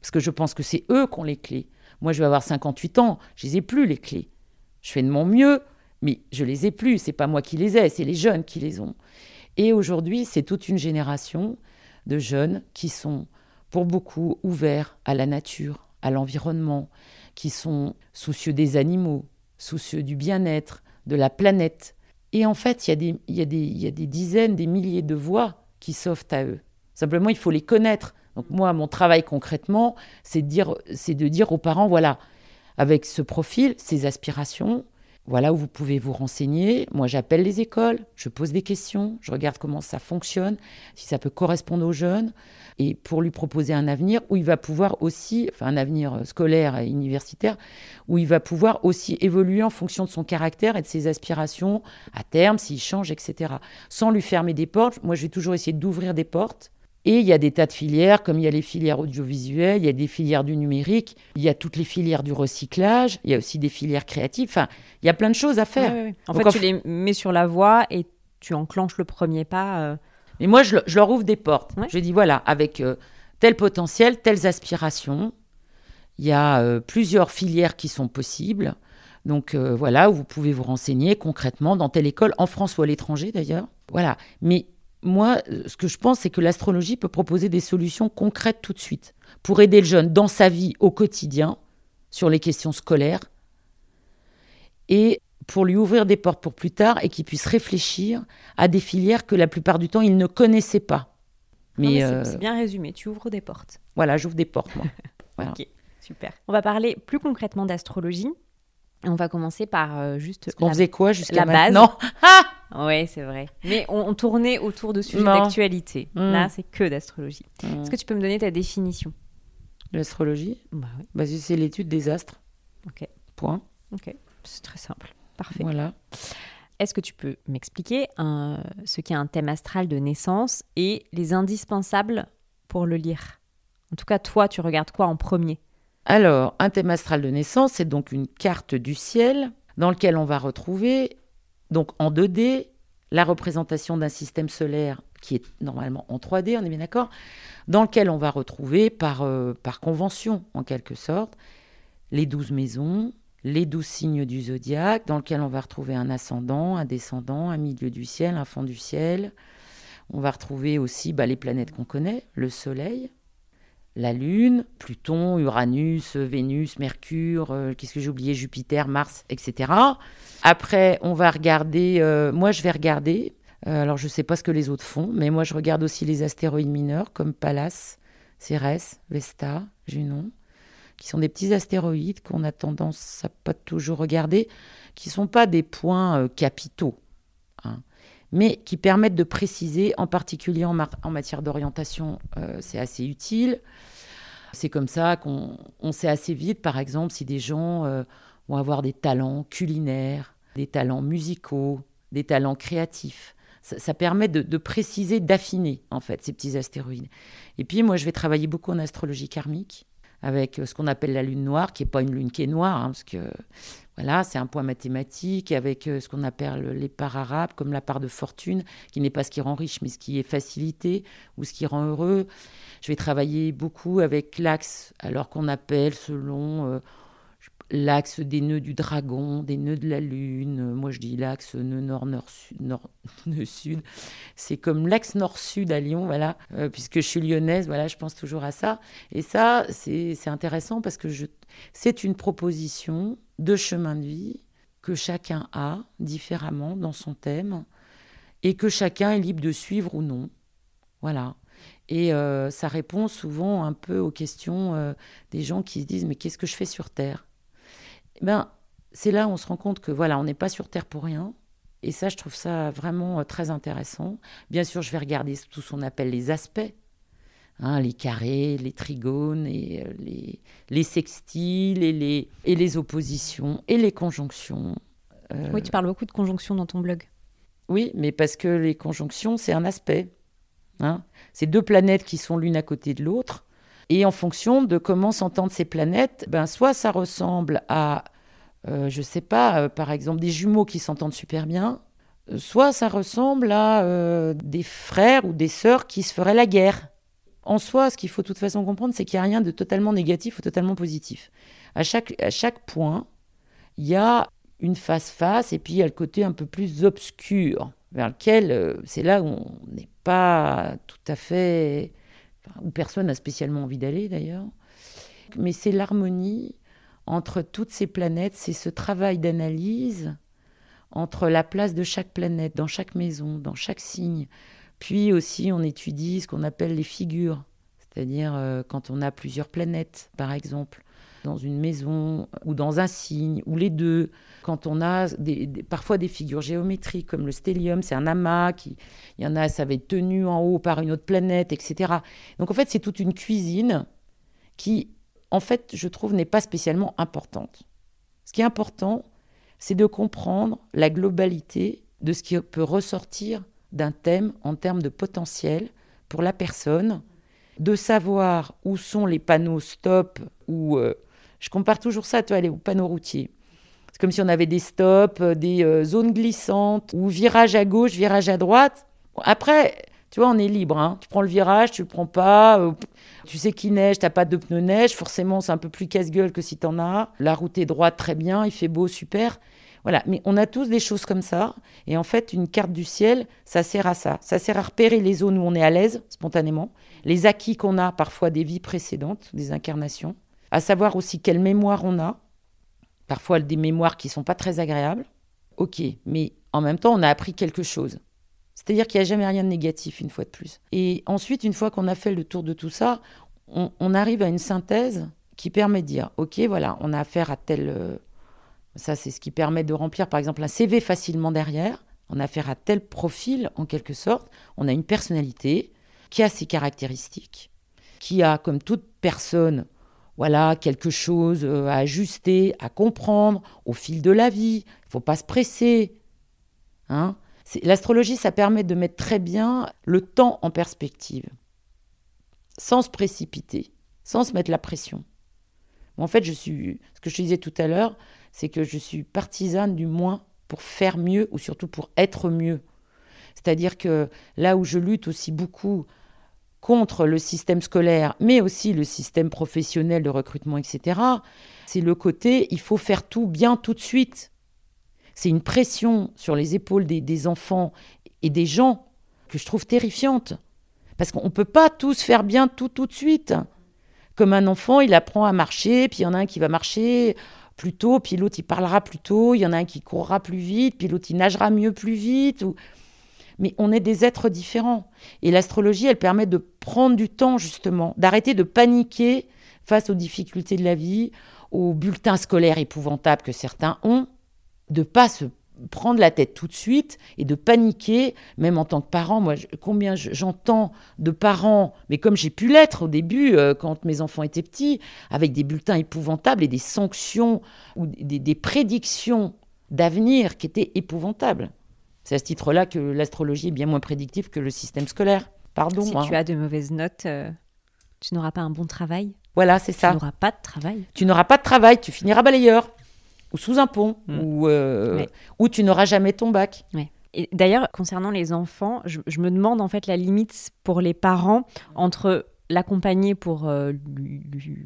parce que je pense que c'est eux qui ont les clés. Moi, je vais avoir 58 ans, je les ai plus les clés. Je fais de mon mieux, mais je les ai plus. C'est pas moi qui les ai, c'est les jeunes qui les ont. Et aujourd'hui, c'est toute une génération de jeunes qui sont, pour beaucoup, ouverts à la nature, à l'environnement, qui sont soucieux des animaux, soucieux du bien-être, de la planète, et en fait, il y, a des, dizaines, des milliers de voix qui s'offrent à eux. Simplement, il faut les connaître. Donc moi, mon travail concrètement, c'est de dire, c'est de dire aux parents, voilà, avec ce profil, ces aspirations, voilà où vous pouvez vous renseigner. Moi, j'appelle les écoles, je pose des questions, je regarde comment ça fonctionne, si ça peut correspondre aux jeunes, et pour lui proposer un avenir où il va pouvoir aussi, enfin un avenir scolaire et universitaire, où il va pouvoir aussi évoluer en fonction de son caractère et de ses aspirations à terme, s'il change, etc. Sans lui fermer des portes. Moi, je vais toujours essayer d'ouvrir des portes et il y a des tas de filières, comme il y a les filières audiovisuelles, il y a des filières du numérique, il y a toutes les filières du recyclage, il y a aussi des filières créatives. Enfin, il y a plein de choses à faire. En fait, tu les mets sur la voie et tu enclenches le premier pas. Euh. Mais moi, je, leur ouvre des portes. Je dis voilà, avec euh, tel potentiel, telles aspirations, il y a euh, plusieurs filières qui sont possibles. Donc voilà, où vous pouvez vous renseigner concrètement dans telle école, en France ou à l'étranger d'ailleurs. Voilà. Mais moi, ce que je pense, c'est que l'astrologie peut proposer des solutions concrètes tout de suite pour aider le jeune dans sa vie au quotidien sur les questions scolaires et pour lui ouvrir des portes pour plus tard et qu'il puisse réfléchir à des filières que la plupart du temps il ne connaissait pas. Mais, euh, c'est bien résumé, tu ouvres des portes. Voilà, j'ouvre des portes, moi. [laughs] ok, super. On va parler plus concrètement d'astrologie. On va commencer par euh, juste. On faisait quoi jusqu'à maintenant [laughs] ah Oui, c'est vrai. Mais on, tournait autour de sujets d'actualité. Hmm. Là, c'est que d'astrologie. Hmm. Est-ce que tu peux me donner ta définition? L'astrologie? Bah, oui. bah, C'est l'étude des astres. Ok. Point. Ok. C'est très simple. Parfait. Voilà. Est-ce que tu peux m'expliquer ce qu'est un thème astral de naissance et les indispensables pour le lire? En tout cas, toi, tu regardes quoi en premier? Alors, un thème astral de naissance, c'est donc une carte du ciel dans lequel on va retrouver, donc en 2D, la représentation d'un système solaire qui est normalement en 3D, on est bien d'accord, dans lequel on va retrouver par, euh, par convention, en quelque sorte, les douze maisons, les douze signes du zodiaque, dans lequel on va retrouver un ascendant, un descendant, un milieu du ciel, un fond du ciel. On va retrouver aussi bah, les planètes qu'on connaît, le Soleil, la Lune, Pluton, Uranus, Vénus, Mercure, euh, qu'est-ce que j'ai oublié, Jupiter, Mars, etc. Après, on va regarder, euh, moi je vais regarder, euh, alors je ne sais pas ce que les autres font, mais moi je regarde aussi les astéroïdes mineurs comme Pallas, Cérès, Vesta, Junon, qui sont des petits astéroïdes qu'on a tendance à pas toujours regarder, qui ne sont pas des points capitaux. Mais qui permettent de préciser, en particulier en, matière d'orientation, euh, c'est assez utile. C'est comme ça qu'on sait assez vite, par exemple, si des gens euh, vont avoir des talents culinaires, des talents musicaux, des talents créatifs. Ça, permet de, préciser, d'affiner, en fait, ces petits astéroïdes. Et puis, moi, je vais travailler beaucoup en astrologie karmique avec euh, ce qu'on appelle la lune noire, qui n'est pas une lune qui est noire, hein, parce que voilà, c'est un point mathématique avec euh, ce qu'on appelle les parts arabes, comme la part de fortune, qui n'est pas ce qui rend riche, mais ce qui est facilité ou ce qui rend heureux. Je vais travailler beaucoup avec l'axe, alors qu'on appelle selon, euh, l'axe des nœuds du dragon, des nœuds de la lune. Moi, je dis l'axe nœud nord, nord, sud, nord, [laughs] nœud sud. C'est comme l'axe nord-sud à Lyon, voilà. Euh, puisque je suis lyonnaise, voilà, je pense toujours à ça. Et ça, c'est intéressant parce que c'est une proposition de chemin de vie que chacun a différemment dans son thème et que chacun est libre de suivre ou non. Voilà. Et euh, ça répond souvent un peu aux questions euh, des gens qui se disent mais qu'est-ce que je fais sur Terre? Ben, C'est là où on se rend compte que voilà, on n'est pas sur Terre pour rien. Et ça, je trouve ça vraiment euh, très intéressant. Bien sûr, je vais regarder tout ce qu'on appelle les aspects. Hein, les carrés, les trigones, et, les, les, sextiles, et les, et les oppositions, et les conjonctions. Oui, tu parles beaucoup de conjonctions dans ton blog. Oui, mais parce que les conjonctions, c'est un aspect. Hein. C'est deux planètes qui sont l'une à côté de l'autre. Et en fonction de comment s'entendent ces planètes, ben, soit ça ressemble à, euh, je ne sais pas, euh, par exemple, des jumeaux qui s'entendent super bien, soit ça ressemble à euh, des frères ou des sœurs qui se feraient la guerre. En soi, ce qu'il faut de toute façon comprendre, c'est qu'il n'y a rien de totalement négatif ou totalement positif. À chaque, à chaque point, il y a une face-face et puis il y a le côté un peu plus obscur, vers lequel c'est là où on n'est pas tout à fait, où personne n'a spécialement envie d'aller d'ailleurs. Mais c'est l'harmonie entre toutes ces planètes, c'est ce travail d'analyse entre la place de chaque planète, dans chaque maison, dans chaque signe. Puis aussi, on étudie ce qu'on appelle les figures, c'est-à-dire euh, quand on a plusieurs planètes, par exemple dans une maison ou dans un signe, ou les deux. Quand on a parfois des figures géométriques, comme le stellium, c'est un amas, qui, il y en a, ça va être tenu en haut par une autre planète, etc. Donc en fait, c'est toute une cuisine qui, en fait, je trouve, n'est pas spécialement importante. Ce qui est important, c'est de comprendre la globalité de ce qui peut ressortir d'un thème en termes de potentiel pour la personne, de savoir où sont les panneaux stop ou euh, je compare toujours ça, toi, aux panneaux routiers. C'est comme si on avait des stops, euh, des euh, zones glissantes, ou virage à gauche, virage à droite. Après, tu vois, on est libre. Hein. Tu prends le virage, tu le prends pas. Euh, tu sais qu'il neige, tu n'as pas de pneus neige. Forcément, c'est un peu plus casse-gueule que si tu en as. La route est droite, très bien. Il fait beau, super. Voilà. Mais on a tous des choses comme ça. Et en fait, une carte du ciel, ça sert à ça. Ça sert à repérer les zones où on est à l'aise, spontanément. Les acquis qu'on a parfois des vies précédentes, des incarnations à savoir aussi quelle mémoire on a, parfois des mémoires qui sont pas très agréables. Ok, mais en même temps, on a appris quelque chose. C'est-à-dire qu'il n'y a jamais rien de négatif, une fois de plus. Et ensuite, une fois qu'on a fait le tour de tout ça, on, arrive à une synthèse qui permet de dire, ok, voilà, on a affaire à tel... Euh, ça, c'est ce qui permet de remplir, par exemple, un CV facilement derrière. On a affaire à tel profil, en quelque sorte. On a une personnalité qui a ses caractéristiques, qui a, comme toute personne, voilà, quelque chose euh, à ajuster, à comprendre au fil de la vie. Il ne faut pas se presser. Hein L'astrologie, ça permet de mettre très bien le temps en perspective, sans se précipiter, sans se mettre la pression. en fait, je suis, ce que je disais tout à l'heure, c'est que je suis partisane du moins pour faire mieux ou surtout pour être mieux. C'est-à-dire que là où je lutte aussi beaucoup contre le système scolaire, mais aussi le système professionnel de recrutement, etc., c'est le côté il faut faire tout bien tout de suite. C'est une pression sur les épaules des, enfants et des gens que je trouve terrifiante. Parce qu'on ne peut pas tous faire bien tout tout de suite. Comme un enfant, il apprend à marcher, puis il y en a un qui va marcher plus tôt, puis l'autre il parlera plus tôt, il y en a un qui courra plus vite, puis l'autre il nagera mieux plus vite. Mais on est des êtres différents. Et l'astrologie, elle permet de prendre du temps, justement, d'arrêter de paniquer face aux difficultés de la vie, aux bulletins scolaires épouvantables que certains ont, de pas se prendre la tête tout de suite et de paniquer, même en tant que parent. Moi, combien j'entends de parents, mais comme j'ai pu l'être au début, euh, quand mes enfants étaient petits, avec des bulletins épouvantables et des sanctions ou des prédictions d'avenir qui étaient épouvantables. C'est à ce titre-là que l'astrologie est bien moins prédictive que le système scolaire. Pardon. Si tu as de mauvaises notes, euh, tu n'auras pas un bon travail. Voilà, c'est ça. Tu n'auras pas de travail. Tu n'auras pas de travail, tu finiras balayeur ou sous un pont ou, euh, ou tu n'auras jamais ton bac. Et d'ailleurs, concernant les enfants, je, me demande en fait la limite pour les parents entre l'accompagner pour, euh,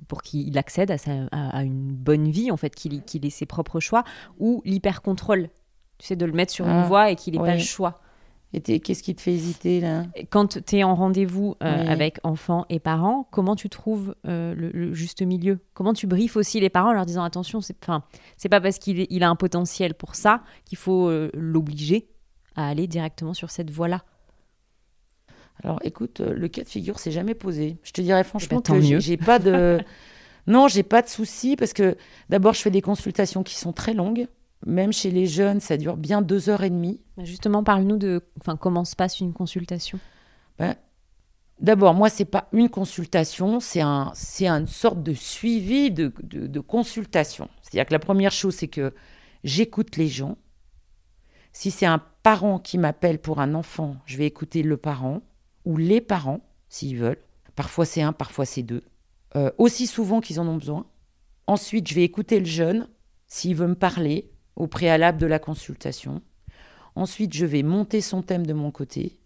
pour qu'il accède à, à, une bonne vie, en fait, qu'il ait ses propres choix, ou l'hyper-contrôle, tu sais, de le mettre sur une ah, voie et qu'il n'ait pas le choix. Et qu'est-ce qui te fait hésiter là? Quand tu es en rendez-vous euh, avec enfants et parents, comment tu trouves euh, le, juste milieu? Comment tu briefes aussi les parents en leur disant attention, c'est pas parce qu'il il a un potentiel pour ça qu'il faut l'obliger à aller directement sur cette voie-là alors écoute, euh, le cas de figure s'est jamais posé. Je te dirais eh franchement ben, que j'ai pas de. [laughs] non, j'ai pas de soucis parce que d'abord, je fais des consultations qui sont très longues. Même chez les jeunes, ça dure bien deux heures et demie. Bah, justement, parle-nous de enfin, comment se passe une consultation. Ben, d'abord, moi, c'est pas une consultation, c'est un, une sorte de suivi de, de, de consultation. C'est-à-dire que la première chose, c'est que j'écoute les gens. Si c'est un parent qui m'appelle pour un enfant, je vais écouter le parent ou les parents, s'ils veulent. Parfois c'est un, parfois c'est deux. Euh, aussi souvent qu'ils en ont besoin. Ensuite, je vais écouter le jeune s'il veut me parler au préalable de la consultation. Ensuite, je vais monter son thème de mon côté.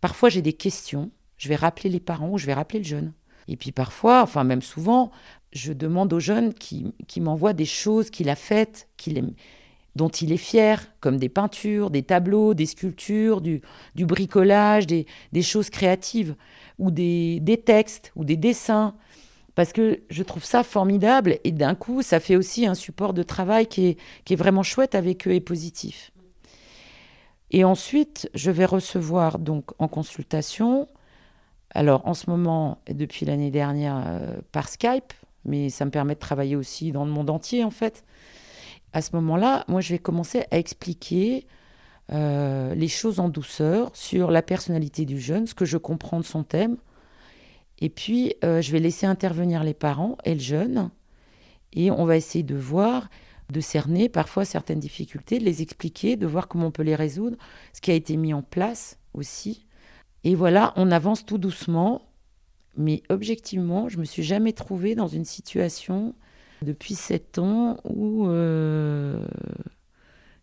Parfois, j'ai des questions. Je vais rappeler les parents ou je vais rappeler le jeune. Et puis parfois, enfin même souvent, je demande au jeune qui, qui m'envoie des choses qu'il a faites, dont il est fier, comme des peintures, des tableaux, des sculptures, du, bricolage, des, choses créatives, ou des, textes, ou des dessins, parce que je trouve ça formidable, et d'un coup, ça fait aussi un support de travail qui est, vraiment chouette avec eux et positif. Et ensuite, je vais recevoir donc en consultation, alors en ce moment, depuis l'année dernière, euh, par Skype, mais ça me permet de travailler aussi dans le monde entier en fait à ce moment-là, moi, je vais commencer à expliquer euh, les choses en douceur sur la personnalité du jeune, ce que je comprends de son thème. Et puis, euh, je vais laisser intervenir les parents et le jeune. Et on va essayer de voir, de cerner parfois certaines difficultés, de les expliquer, de voir comment on peut les résoudre, ce qui a été mis en place aussi. Et voilà, on avance tout doucement. Mais objectivement, je me suis jamais trouvée dans une situation depuis sept ans où euh,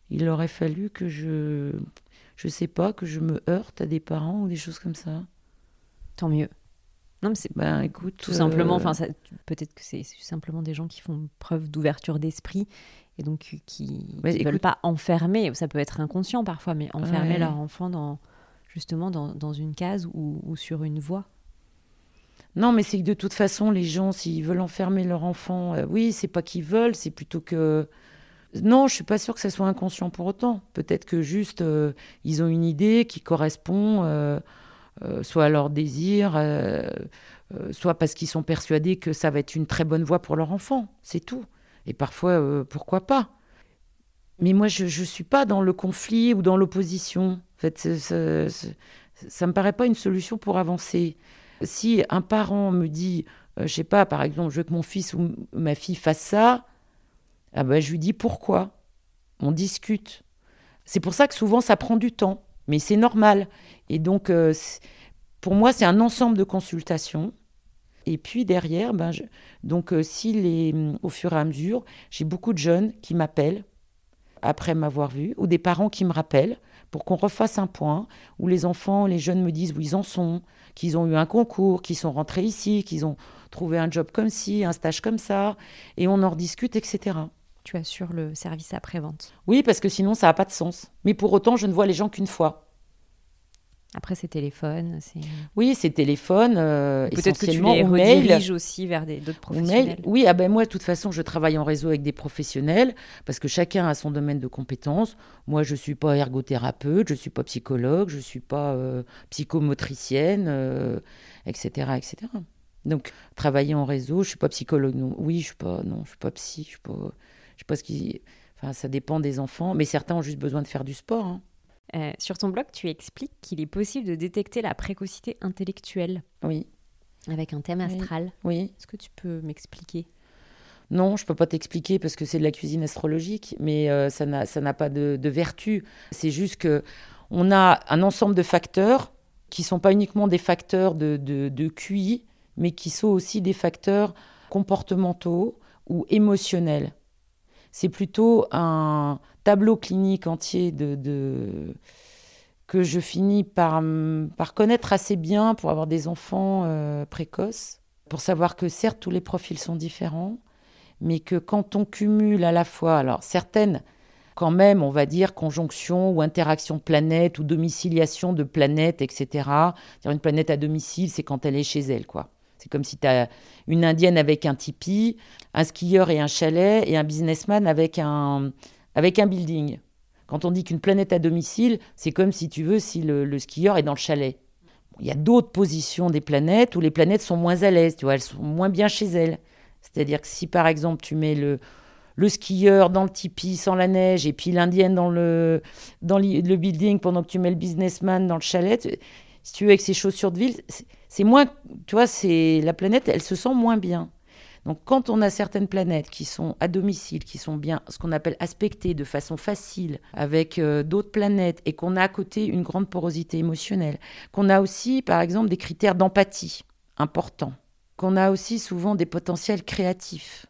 il aurait fallu que je, je sais pas, que je me heurte à des parents ou des choses comme ça. Tant mieux. Non, mais c'est ben, écoute, tout simplement. Enfin, peut-être que c'est simplement des gens qui font preuve d'ouverture d'esprit et donc qui ne veulent pas enfermer. Ça peut être inconscient parfois, mais enfermer leur enfant dans justement dans, dans une case ou, ou sur une voie. Non, mais c'est que de toute façon, les gens, s'ils veulent enfermer leur enfant, euh, oui, c'est pas qu'ils veulent, c'est plutôt que. Non, je suis pas sûre que ça soit inconscient pour autant. Peut-être que juste euh, ils ont une idée qui correspond euh, soit à leur désir, soit parce qu'ils sont persuadés que ça va être une très bonne voie pour leur enfant. C'est tout. Et parfois, pourquoi pas Mais moi, je ne suis pas dans le conflit ou dans l'opposition. En fait, ça, ça me paraît pas une solution pour avancer. Si un parent me dit, euh, je sais pas, par exemple, je veux que mon fils ou ma fille fasse ça, ah ben, je lui dis pourquoi. On discute. C'est pour ça que souvent ça prend du temps, mais c'est normal. Et donc, euh, pour moi, c'est un ensemble de consultations. Et puis derrière, ben, donc euh, si au fur et à mesure, j'ai beaucoup de jeunes qui m'appellent après m'avoir vu, ou des parents qui me rappellent pour qu'on refasse un point, où les enfants, les jeunes me disent où ils en sont, qu'ils ont eu un concours, qu'ils sont rentrés ici, qu'ils ont trouvé un job comme ci, un stage comme ça, et on en rediscute, etc. Tu assures le service après-vente Oui, parce que sinon, ça n'a pas de sens. Mais pour autant, je ne vois les gens qu'une fois. Après, c'est téléphone. Oui, c'est téléphone. Euh, Peut-être que tu les rediriges aussi vers d'autres professionnels. Oui, ah ben moi, de toute façon, je travaille en réseau avec des professionnels parce que chacun a son domaine de compétences. Moi, je ne suis pas ergothérapeute, je ne suis pas psychologue, je ne suis pas euh, psychomotricienne, etc., euh, etc. Donc, travailler en réseau, je ne suis pas psychologue. Non. Oui, je ne suis pas, non, je suis pas psy. Je ne sais pas ce qui. Enfin, ça dépend des enfants, mais certains ont juste besoin de faire du sport. Hein. Euh, sur ton blog, tu expliques qu'il est possible de détecter la précocité intellectuelle. Oui. Avec un thème astral. Oui. Est-ce que tu peux m'expliquer? Non, je ne peux pas t'expliquer parce que c'est de la cuisine astrologique, mais euh, ça n'a pas de, vertu. C'est juste que on a un ensemble de facteurs qui sont pas uniquement des facteurs de, de QI, mais qui sont aussi des facteurs comportementaux ou émotionnels. C'est plutôt un tableau clinique entier de, que je finis par, connaître assez bien pour avoir des enfants euh, précoces, pour savoir que certes tous les profils sont différents, mais que quand on cumule à la fois, alors certaines quand même, on va dire, conjonction ou interaction planète ou domiciliation de planètes, etc. Une planète à domicile, c'est quand elle est chez elle, quoi. C'est comme si tu as une indienne avec un tipi, un skieur et un chalet, et un businessman avec un, avec un building. Quand on dit qu'une planète à domicile, c'est comme si tu veux, si le, skieur est dans le chalet. Il y a d'autres positions des planètes où les planètes sont moins à l'aise, tu vois, elles sont moins bien chez elles. C'est-à-dire que si par exemple tu mets le, le skieur dans le tipi sans la neige et puis l'indienne dans le, dans le building pendant que tu mets le businessman dans le chalet, si tu veux, avec ses chaussures de ville, c'est moins, tu vois, c'est la planète, elle se sent moins bien. Donc quand on a certaines planètes qui sont à domicile, qui sont bien ce qu'on appelle aspectées de façon facile avec euh, d'autres planètes et qu'on a à côté une grande porosité émotionnelle, qu'on a aussi par exemple des critères d'empathie importants, qu'on a aussi souvent des potentiels créatifs,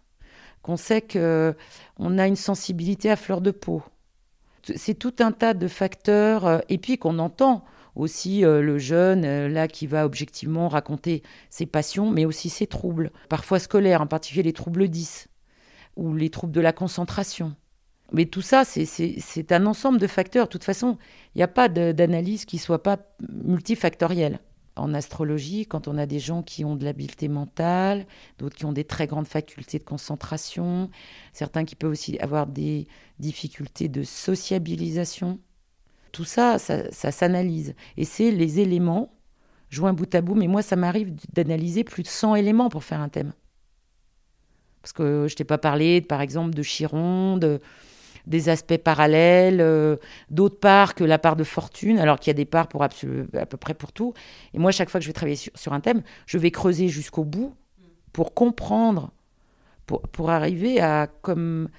qu'on sait qu'on a une sensibilité à fleur de peau. C'est tout un tas de facteurs, euh, et puis qu'on entend aussi euh, le jeune, euh, là, qui va objectivement raconter ses passions, mais aussi ses troubles, parfois scolaires, en particulier les troubles 10, ou les troubles de la concentration. Mais tout ça, c'est un ensemble de facteurs. De toute façon, il n'y a pas d'analyse qui soit pas multifactorielle en astrologie, quand on a des gens qui ont de l'habileté mentale, d'autres qui ont des très grandes facultés de concentration, certains qui peuvent aussi avoir des difficultés de sociabilisation, tout ça, ça, s'analyse. Et c'est les éléments joints bout à bout. Mais moi, ça m'arrive d'analyser plus de 100 éléments pour faire un thème. Parce que je t'ai pas parlé, par exemple, de Chiron, de, des aspects parallèles, euh, d'autres parts que la part de fortune, alors qu'il y a des parts pour à peu près pour tout. Et moi, chaque fois que je vais travailler sur, un thème, je vais creuser jusqu'au bout pour comprendre, pour, pour arriver à, comme,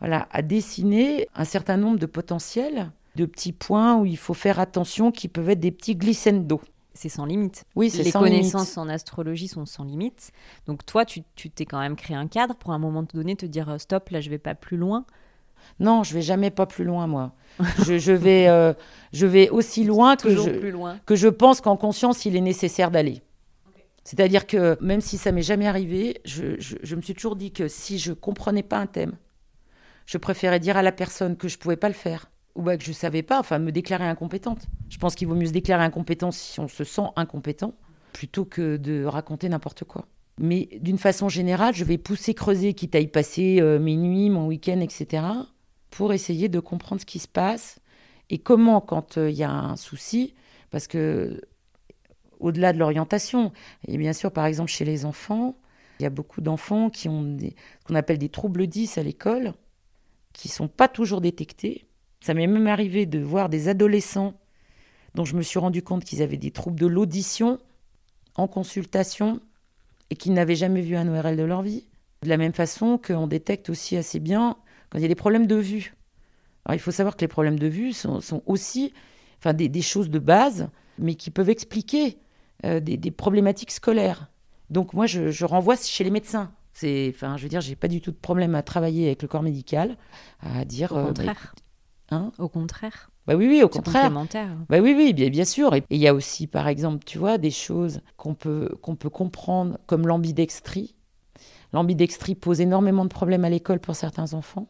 à dessiner un certain nombre de potentiels, de petits points où il faut faire attention, qui peuvent être des petits glissando c'est sans limite. Oui, c'est Les connaissances en astrologie sont sans limite. Donc toi, tu t'es quand même créé un cadre pour à un moment donné te dire stop, là je vais pas plus loin. Non, je vais jamais pas plus loin, moi. je, vais, euh, je vais aussi [laughs] loin que, je, que je pense qu'en conscience, il est nécessaire d'aller. C'est-à-dire que même si ça m'est jamais arrivé, je, me suis toujours dit que si je comprenais pas un thème, je préférais dire à la personne que je pouvais pas le faire ou bah, que je savais pas, enfin me déclarer incompétente. Je pense qu'il vaut mieux se déclarer incompétent si on se sent incompétent plutôt que de raconter n'importe quoi. Mais d'une façon générale, je vais pousser creuser, quitte à y passer euh, mes nuits, mon week-end, etc pour essayer de comprendre ce qui se passe et comment, quand euh, il y a un souci, parce que au-delà de l'orientation, et bien sûr, par exemple, chez les enfants, il y a beaucoup d'enfants qui ont ce qu'on appelle des troubles 10 à l'école, qui ne sont pas toujours détectés. Ça m'est même arrivé de voir des adolescents dont je me suis rendu compte qu'ils avaient des troubles de l'audition en consultation et qu'ils n'avaient jamais vu un ORL de leur vie. De la même façon qu'on détecte aussi assez bien quand il y a des problèmes de vue. Alors, il faut savoir que les problèmes de vue sont, aussi enfin, des, choses de base, mais qui peuvent expliquer euh, des, problématiques scolaires. Donc moi, je, renvoie chez les médecins. C'est, enfin, je veux dire, j'ai pas du tout de problème à travailler avec le corps médical, à dire. Au euh, contraire. Hein au contraire. Bah oui, oui, au contraire. Bah oui, oui, bien, bien sûr. Et il y a aussi, par exemple, tu vois, des choses qu'on peut, qu'on peut comprendre, comme l'ambidextrie. L'ambidextrie pose énormément de problèmes à l'école pour certains enfants.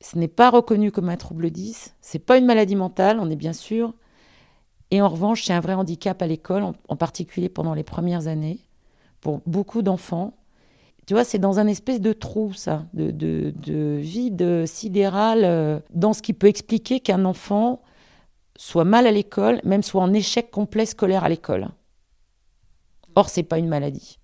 Ce n'est pas reconnu comme un trouble 10, c'est pas une maladie mentale, on est bien sûr. Et en revanche, c'est un vrai handicap à l'école, en, particulier pendant les premières années, pour beaucoup d'enfants. Tu vois, c'est dans un espèce de trou, ça, de, de, vide sidéral, euh, dans ce qui peut expliquer qu'un enfant soit mal à l'école, même soit en échec complet scolaire à l'école. Or, c'est pas une maladie.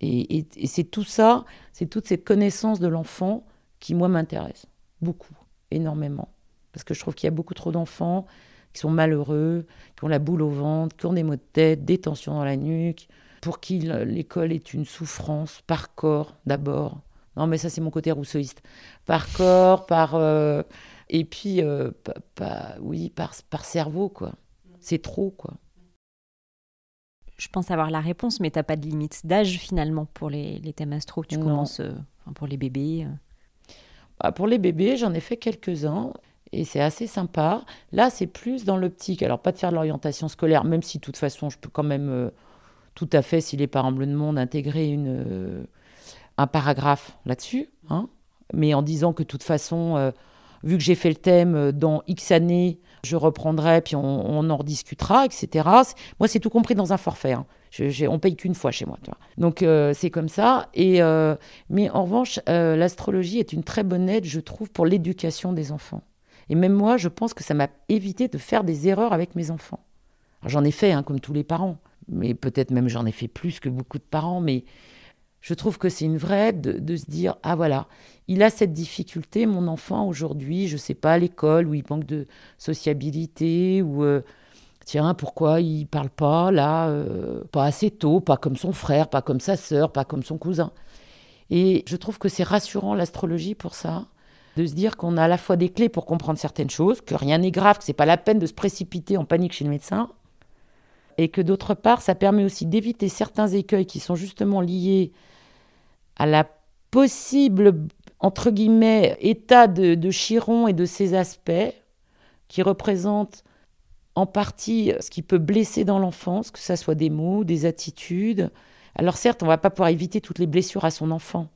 et c'est tout ça, c'est toute cette connaissance de l'enfant qui, moi, m'intéresse beaucoup, énormément. Parce que je trouve qu'il y a beaucoup trop d'enfants qui sont malheureux, qui ont la boule au ventre, qui ont des maux de tête, des tensions dans la nuque, pour qui l'école est une souffrance par corps d'abord. Non, mais ça, c'est mon côté rousseauiste. Par corps, par. Euh, et puis, euh, oui, par, par cerveau, quoi. C'est trop, quoi. Je pense avoir la réponse, mais tu n'as pas de limite d'âge finalement pour les, les thèmes astro. Tu commences euh, pour les bébés. Bah, pour les bébés, j'en ai fait quelques-uns. Et c'est assez sympa. Là, c'est plus dans l'optique, alors pas de faire de l'orientation scolaire, même si de toute façon, je peux quand même tout à fait, si les parents bleus de monde, intégrer une, euh, un paragraphe là-dessus. Hein. Mais en disant que de toute façon, euh, vu que j'ai fait le thème dans X années, je reprendrai, puis on, en rediscutera, etc. Moi, c'est tout compris dans un forfait. Hein. Je, on paye qu'une fois chez moi. Donc, c'est comme ça. Et, mais en revanche, l'astrologie est une très bonne aide, je trouve, pour l'éducation des enfants. Et même moi, je pense que ça m'a évité de faire des erreurs avec mes enfants. J'en ai fait, hein, comme tous les parents, mais peut-être même j'en ai fait plus que beaucoup de parents, mais je trouve que c'est une vraie aide de, se dire, ah voilà, il a cette difficulté, mon enfant, aujourd'hui, je ne sais pas, à l'école, où il manque de sociabilité, ou... Euh, tiens, pourquoi il parle pas là, euh, pas assez tôt, pas comme son frère, pas comme sa sœur, pas comme son cousin. Et je trouve que c'est rassurant l'astrologie pour ça, de se dire qu'on a à la fois des clés pour comprendre certaines choses, que rien n'est grave, que c'est pas la peine de se précipiter en panique chez le médecin, et que d'autre part, ça permet aussi d'éviter certains écueils qui sont justement liés à la possible, entre guillemets, état de, Chiron et de ses aspects, qui représentent en partie ce qui peut blesser dans l'enfance, que ce soit des mots, des attitudes. Alors certes, on va pas pouvoir éviter toutes les blessures à son enfant,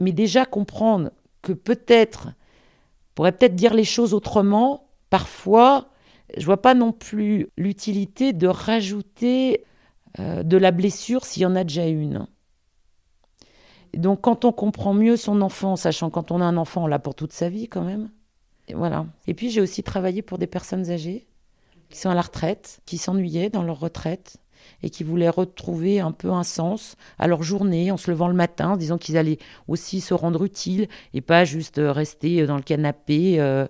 mais déjà comprendre que peut-être, pourrait peut-être dire les choses autrement, parfois, je vois pas non plus l'utilité de rajouter euh, de la blessure s'il y en a déjà une. donc quand on comprend mieux son enfant, sachant quand on a un enfant, on l'a pour toute sa vie quand même. Et voilà. Et puis j'ai aussi travaillé pour des personnes âgées qui sont à la retraite, qui s'ennuyaient dans leur retraite et qui voulaient retrouver un peu un sens à leur journée en se levant le matin, en disant qu'ils allaient aussi se rendre utiles et pas juste rester dans le canapé. Euh.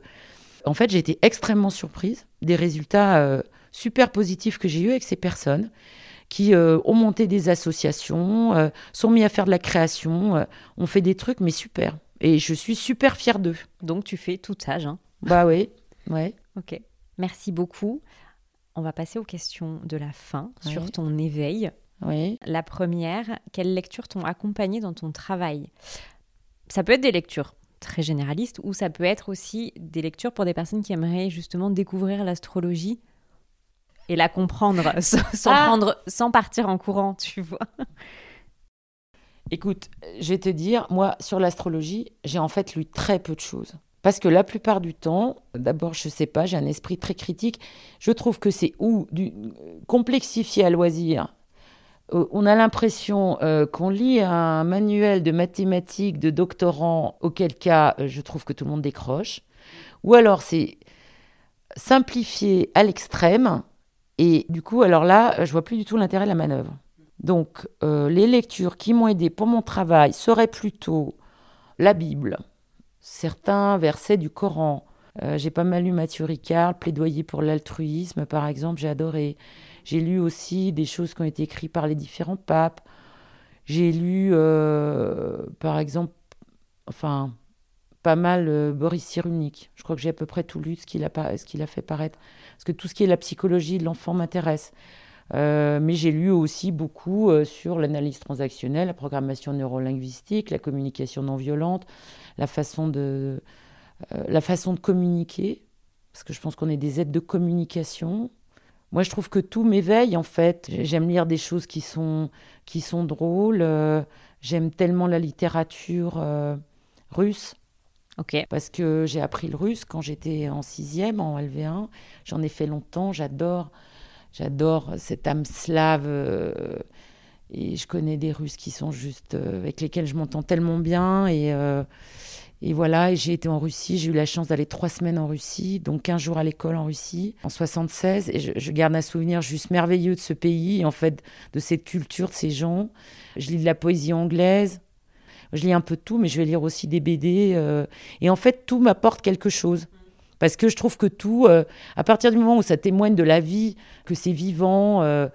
En fait, j'ai été extrêmement surprise des résultats euh, super positifs que j'ai eus avec ces personnes qui euh, ont monté des associations, sont mis à faire de la création, ont fait des trucs, mais super. Et je suis super fière d'eux. Donc tu fais tout âge. Hein. Bah oui, ouais. Ok. Merci beaucoup. On va passer aux questions de la fin sur ton éveil. Oui. La première, quelles lectures t'ont accompagné dans ton travail? Ça peut être des lectures très généralistes ou ça peut être aussi des lectures pour des personnes qui aimeraient justement découvrir l'astrologie et la comprendre [laughs] sans, ah prendre, sans partir en courant, [laughs] tu vois. Écoute, je vais te dire, moi, sur l'astrologie, j'ai en fait lu très peu de choses. Parce que la plupart du temps, d'abord, je ne sais pas, j'ai un esprit très critique. Je trouve que c'est ou du complexifié à loisir. Euh, on a l'impression euh, qu'on lit un manuel de mathématiques de doctorant, auquel cas euh, je trouve que tout le monde décroche. Ou alors c'est simplifié à l'extrême. Et du coup, alors là, je vois plus du tout l'intérêt de la manœuvre. Donc, les lectures qui m'ont aidé pour mon travail seraient plutôt la Bible, certains versets du Coran. J'ai pas mal lu Mathieu Ricard, Plaidoyer pour l'altruisme, par exemple, j'ai adoré. J'ai lu aussi des choses qui ont été écrites par les différents papes. J'ai lu, euh, par exemple, enfin, pas mal euh, Boris Cyrulnik. Je crois que j'ai à peu près tout lu ce qu'il a, ce qu'il a fait paraître. Parce que tout ce qui est la psychologie de l'enfant m'intéresse. mais j'ai lu aussi beaucoup sur l'analyse transactionnelle, la programmation neurolinguistique, la communication non violente, la façon de, euh, la façon de communiquer, parce que je pense qu'on est des aides de communication. Moi, je trouve que tout m'éveille, en fait. J'aime lire des choses qui sont, qui sont drôles. Euh, j'aime tellement la littérature euh, russe. Parce que j'ai appris le russe quand j'étais en sixième, en LV1. J'en ai fait longtemps. J'adore, j'adore cette âme slave. et je connais des Russes qui sont juste avec lesquels je m'entends tellement bien et et voilà, j'ai été en Russie, j'ai eu la chance d'aller trois semaines en Russie, donc 15 jours à l'école en Russie, en 76. Et je, garde un souvenir juste merveilleux de ce pays, en fait, de cette culture, de ces gens. Je lis de la poésie anglaise, je lis un peu tout, mais je vais lire aussi des BD. Euh, et en fait, tout m'apporte quelque chose. Parce que je trouve que tout, euh, à partir du moment où ça témoigne de la vie, que c'est vivant euh,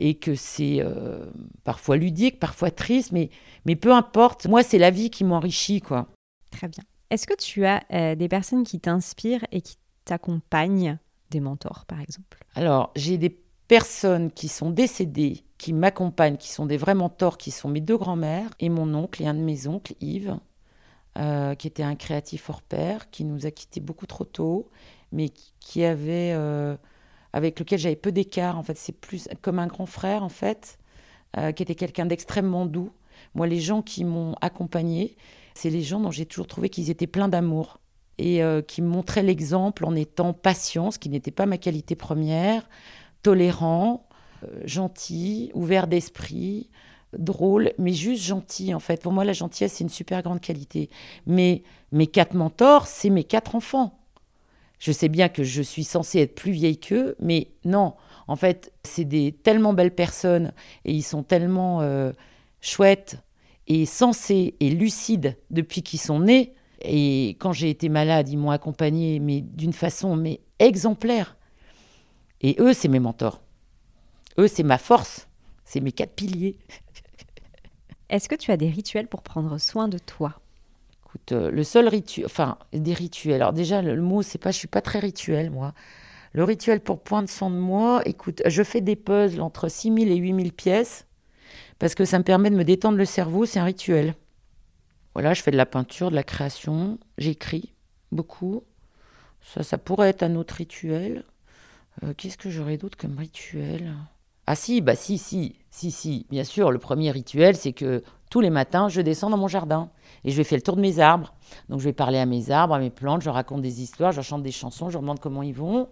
et que c'est parfois ludique, parfois triste, mais, mais peu importe, moi, c'est la vie qui m'enrichit, quoi. Très bien. Est-ce que tu as euh, des personnes qui t'inspirent et qui t'accompagnent, des mentors par exemple Alors, j'ai des personnes qui sont décédées, qui m'accompagnent, qui sont des vrais mentors, qui sont mes deux grands-mères et mon oncle et un de mes oncles, Yves. euh, qui était un créatif hors pair, qui nous a quittés beaucoup trop tôt, mais qui avait, euh, avec lequel j'avais peu d'écart. En fait, c'est plus comme un grand frère, en fait, qui était quelqu'un d'extrêmement doux. Moi, les gens qui m'ont accompagné, c'est les gens dont j'ai toujours trouvé qu'ils étaient pleins d'amour et qui me montraient l'exemple en étant patient, ce qui n'était pas ma qualité première, tolérant, gentil, ouvert d'esprit, drôle, mais juste gentil en fait. Pour moi, la gentillesse, c'est une super grande qualité. Mais mes quatre mentors, c'est mes quatre enfants. Je sais bien que je suis censée être plus vieille qu'eux, mais non. En fait, c'est des tellement belles personnes et ils sont tellement euh, chouettes et sensés et lucides depuis qu'ils sont nés. Et quand j'ai été malade, ils m'ont accompagnée, mais d'une façon mais exemplaire. Et eux, c'est mes mentors. Eux, c'est ma force. C'est mes quatre piliers. [laughs] Est-ce que tu as des rituels pour prendre soin de toi? Écoute, euh, le seul rituel, enfin, des rituels. Alors déjà, le, mot, c'est pas, je suis pas très rituel, moi. Le rituel pour prendre soin de moi, écoute, je fais des puzzles entre 6000 et 8000 pièces parce que ça me permet de me détendre le cerveau, c'est un rituel. Voilà, je fais de la peinture, de la création, j'écris beaucoup. Ça, ça pourrait être un autre rituel. Euh, qu'est-ce que j'aurais d'autre comme rituel? Ah si, bah si, si, si, si. Bien sûr, le premier rituel, c'est que tous les matins, je descends dans mon jardin et je vais faire le tour de mes arbres. Donc je vais parler à mes arbres, à mes plantes, je raconte des histoires, je chante des chansons, je demande comment ils vont.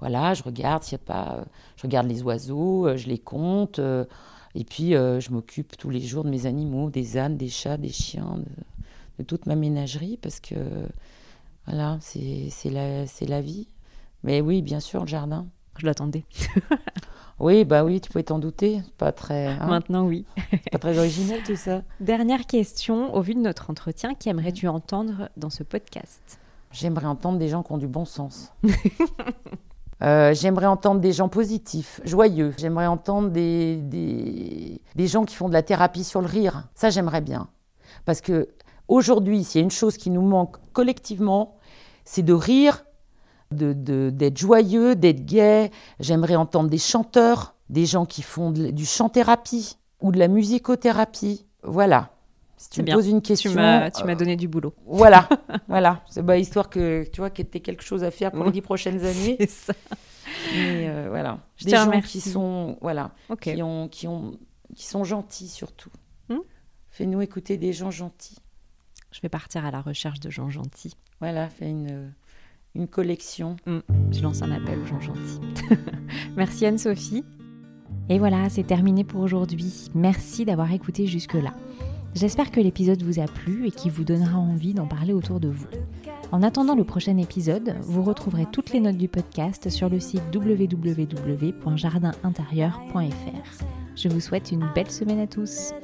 Voilà, je regarde s'il y a pas, je regarde les oiseaux, euh, je les compte. Euh, et puis euh, je m'occupe tous les jours de mes animaux, des ânes, des chats, des chiens, de, toute ma ménagerie parce que voilà, c'est la, la vie. Mais oui, bien sûr, le jardin. Je l'attendais. [laughs] Oui, bah oui, tu pouvais t'en douter. Pas très. Hein. Maintenant, oui. pas très original tout ça. [laughs] Dernière question, au vu de notre entretien, qui aimerais-tu entendre dans ce podcast? J'aimerais entendre des gens qui ont du bon sens. [laughs] Euh, j'aimerais entendre des gens positifs, joyeux. J'aimerais entendre des, des, gens qui font de la thérapie sur le rire. Ça, j'aimerais bien. Parce que aujourd'hui, s'il y a une chose qui nous manque collectivement, c'est de rire d'être joyeux, d'être gai. J'aimerais entendre des chanteurs, des gens qui font du chant-thérapie ou de la musicothérapie. Voilà. Si tu me poses une question. Tu m'as donné du boulot. Voilà, [laughs] voilà. C'est bah, histoire que tu vois qu'il y ait quelque chose à faire pour les dix prochaines [laughs] années. C'est ça. Mais euh, voilà. des gens qui sont, voilà, qui, ont, qui, ont, qui sont gentils surtout. Hmm? Fais-nous écouter des gens gentils. Je vais partir à la recherche de gens gentils. Voilà, fais une une collection. Mm. Je lance un appel aux gens gentils. [laughs] Merci Anne-Sophie. Et voilà, c'est terminé pour aujourd'hui. Merci d'avoir écouté jusque-là. J'espère que l'épisode vous a plu et qu'il vous donnera envie d'en parler autour de vous. En attendant le prochain épisode, vous retrouverez toutes les notes du podcast sur le site www.jardinintérieur.fr. Je vous souhaite une belle semaine à tous.